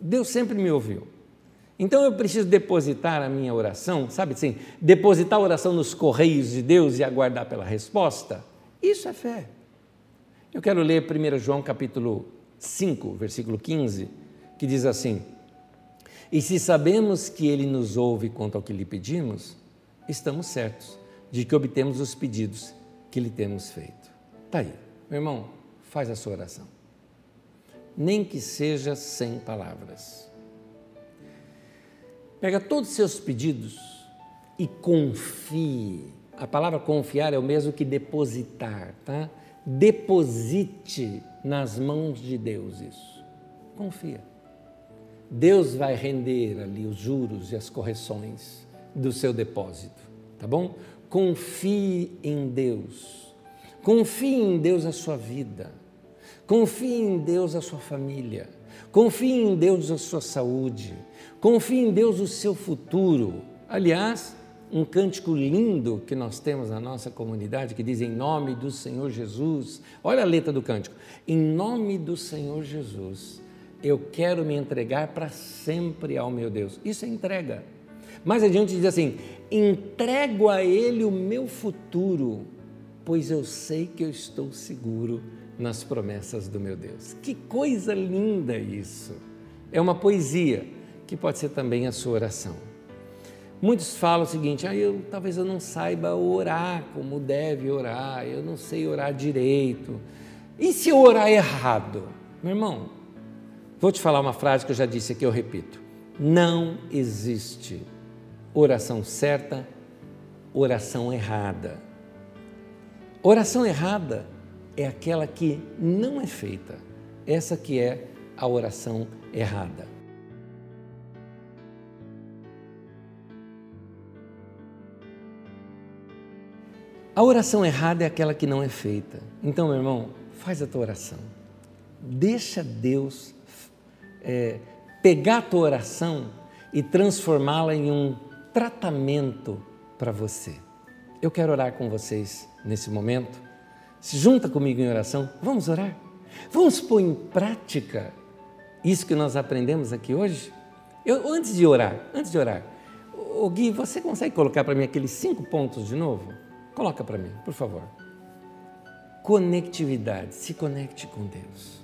Deus sempre me ouviu. Então eu preciso depositar a minha oração, sabe assim, depositar a oração nos correios de Deus e aguardar pela resposta. Isso é fé. Eu quero ler 1 João capítulo 5, versículo 15, que diz assim: E se sabemos que ele nos ouve quanto ao que lhe pedimos, estamos certos de que obtemos os pedidos que lhe temos feito. Está aí, meu irmão, faz a sua oração nem que seja sem palavras. Pega todos os seus pedidos e confie. A palavra confiar é o mesmo que depositar, tá? Deposite nas mãos de Deus isso. Confia. Deus vai render ali os juros e as correções do seu depósito, tá bom? Confie em Deus. Confie em Deus a sua vida. Confie em Deus a sua família. Confie em Deus a sua saúde. Confie em Deus o seu futuro. Aliás, um cântico lindo que nós temos na nossa comunidade que diz em nome do Senhor Jesus. Olha a letra do cântico. Em nome do Senhor Jesus, eu quero me entregar para sempre ao meu Deus. Isso é entrega. Mais adiante diz assim: entrego a Ele o meu futuro, pois eu sei que eu estou seguro nas promessas do meu Deus. Que coisa linda isso! É uma poesia que pode ser também a sua oração. Muitos falam o seguinte: ah, eu, talvez eu não saiba orar como deve orar, eu não sei orar direito. E se eu orar errado? Meu irmão, vou te falar uma frase que eu já disse aqui, eu repito: não existe oração certa, oração errada. Oração errada é aquela que não é feita, essa que é a oração errada. A oração errada é aquela que não é feita. Então, meu irmão, faz a tua oração. Deixa Deus é, pegar a tua oração e transformá-la em um tratamento para você. Eu quero orar com vocês nesse momento se junta comigo em oração, vamos orar. Vamos pôr em prática isso que nós aprendemos aqui hoje. Eu, antes de orar, antes de orar, o Gui, você consegue colocar para mim aqueles cinco pontos de novo? Coloca para mim, por favor. Conectividade, se conecte com Deus.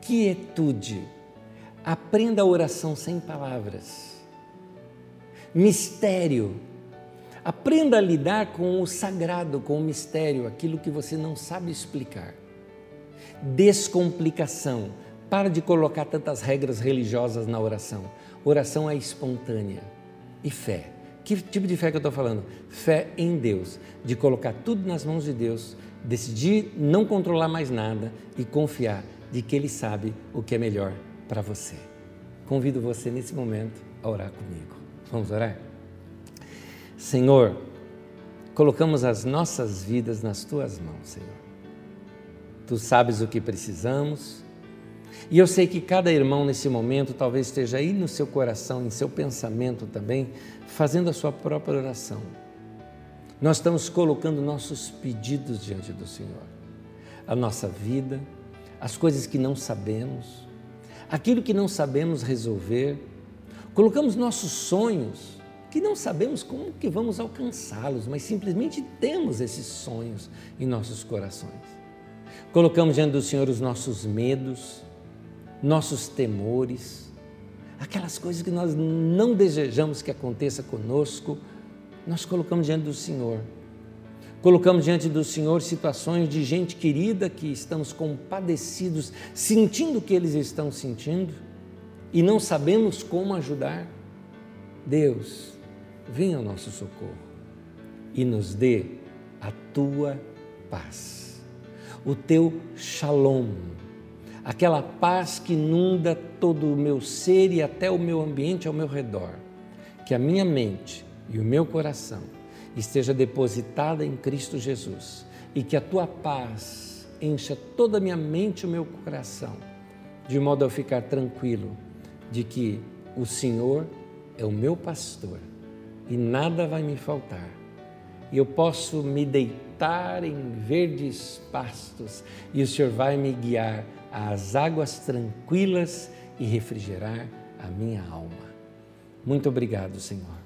Quietude, aprenda a oração sem palavras. Mistério, Aprenda a lidar com o sagrado, com o mistério, aquilo que você não sabe explicar. Descomplicação. Para de colocar tantas regras religiosas na oração. Oração é espontânea. E fé. Que tipo de fé que eu estou falando? Fé em Deus, de colocar tudo nas mãos de Deus, decidir não controlar mais nada e confiar de que Ele sabe o que é melhor para você. Convido você nesse momento a orar comigo. Vamos orar? Senhor, colocamos as nossas vidas nas tuas mãos, Senhor. Tu sabes o que precisamos. E eu sei que cada irmão nesse momento talvez esteja aí no seu coração, em seu pensamento também, fazendo a sua própria oração. Nós estamos colocando nossos pedidos diante do Senhor. A nossa vida, as coisas que não sabemos, aquilo que não sabemos resolver. Colocamos nossos sonhos, que não sabemos como que vamos alcançá-los, mas simplesmente temos esses sonhos em nossos corações. Colocamos diante do Senhor os nossos medos, nossos temores, aquelas coisas que nós não desejamos que aconteça conosco, nós colocamos diante do Senhor. Colocamos diante do Senhor situações de gente querida que estamos compadecidos, sentindo o que eles estão sentindo e não sabemos como ajudar. Deus, venha ao nosso socorro e nos dê a tua paz, o teu shalom, aquela paz que inunda todo o meu ser e até o meu ambiente ao meu redor. Que a minha mente e o meu coração esteja depositada em Cristo Jesus e que a tua paz encha toda a minha mente e o meu coração, de modo a eu ficar tranquilo de que o Senhor é o meu pastor e nada vai me faltar. Eu posso me deitar em verdes pastos e o Senhor vai me guiar às águas tranquilas e refrigerar a minha alma. Muito obrigado, Senhor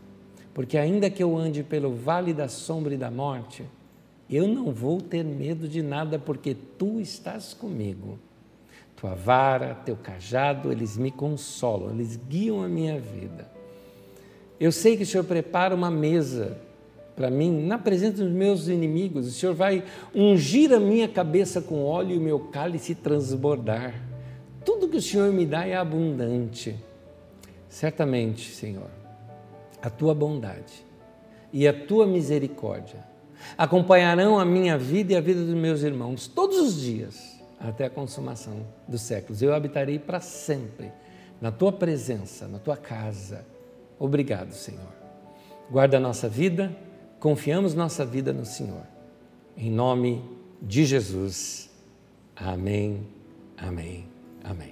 porque ainda que eu ande pelo vale da sombra e da morte, eu não vou ter medo de nada, porque tu estás comigo. Tua vara, teu cajado, eles me consolam, eles guiam a minha vida. Eu sei que o Senhor prepara uma mesa para mim na presença dos meus inimigos. O Senhor vai ungir a minha cabeça com óleo e o meu cálice transbordar. Tudo que o Senhor me dá é abundante. Certamente, Senhor, a tua bondade e a tua misericórdia acompanharão a minha vida e a vida dos meus irmãos todos os dias até a consumação dos séculos. Eu habitarei para sempre na tua presença, na tua casa. Obrigado, Senhor. Guarda a nossa vida, confiamos nossa vida no Senhor. Em nome de Jesus. Amém, amém, amém.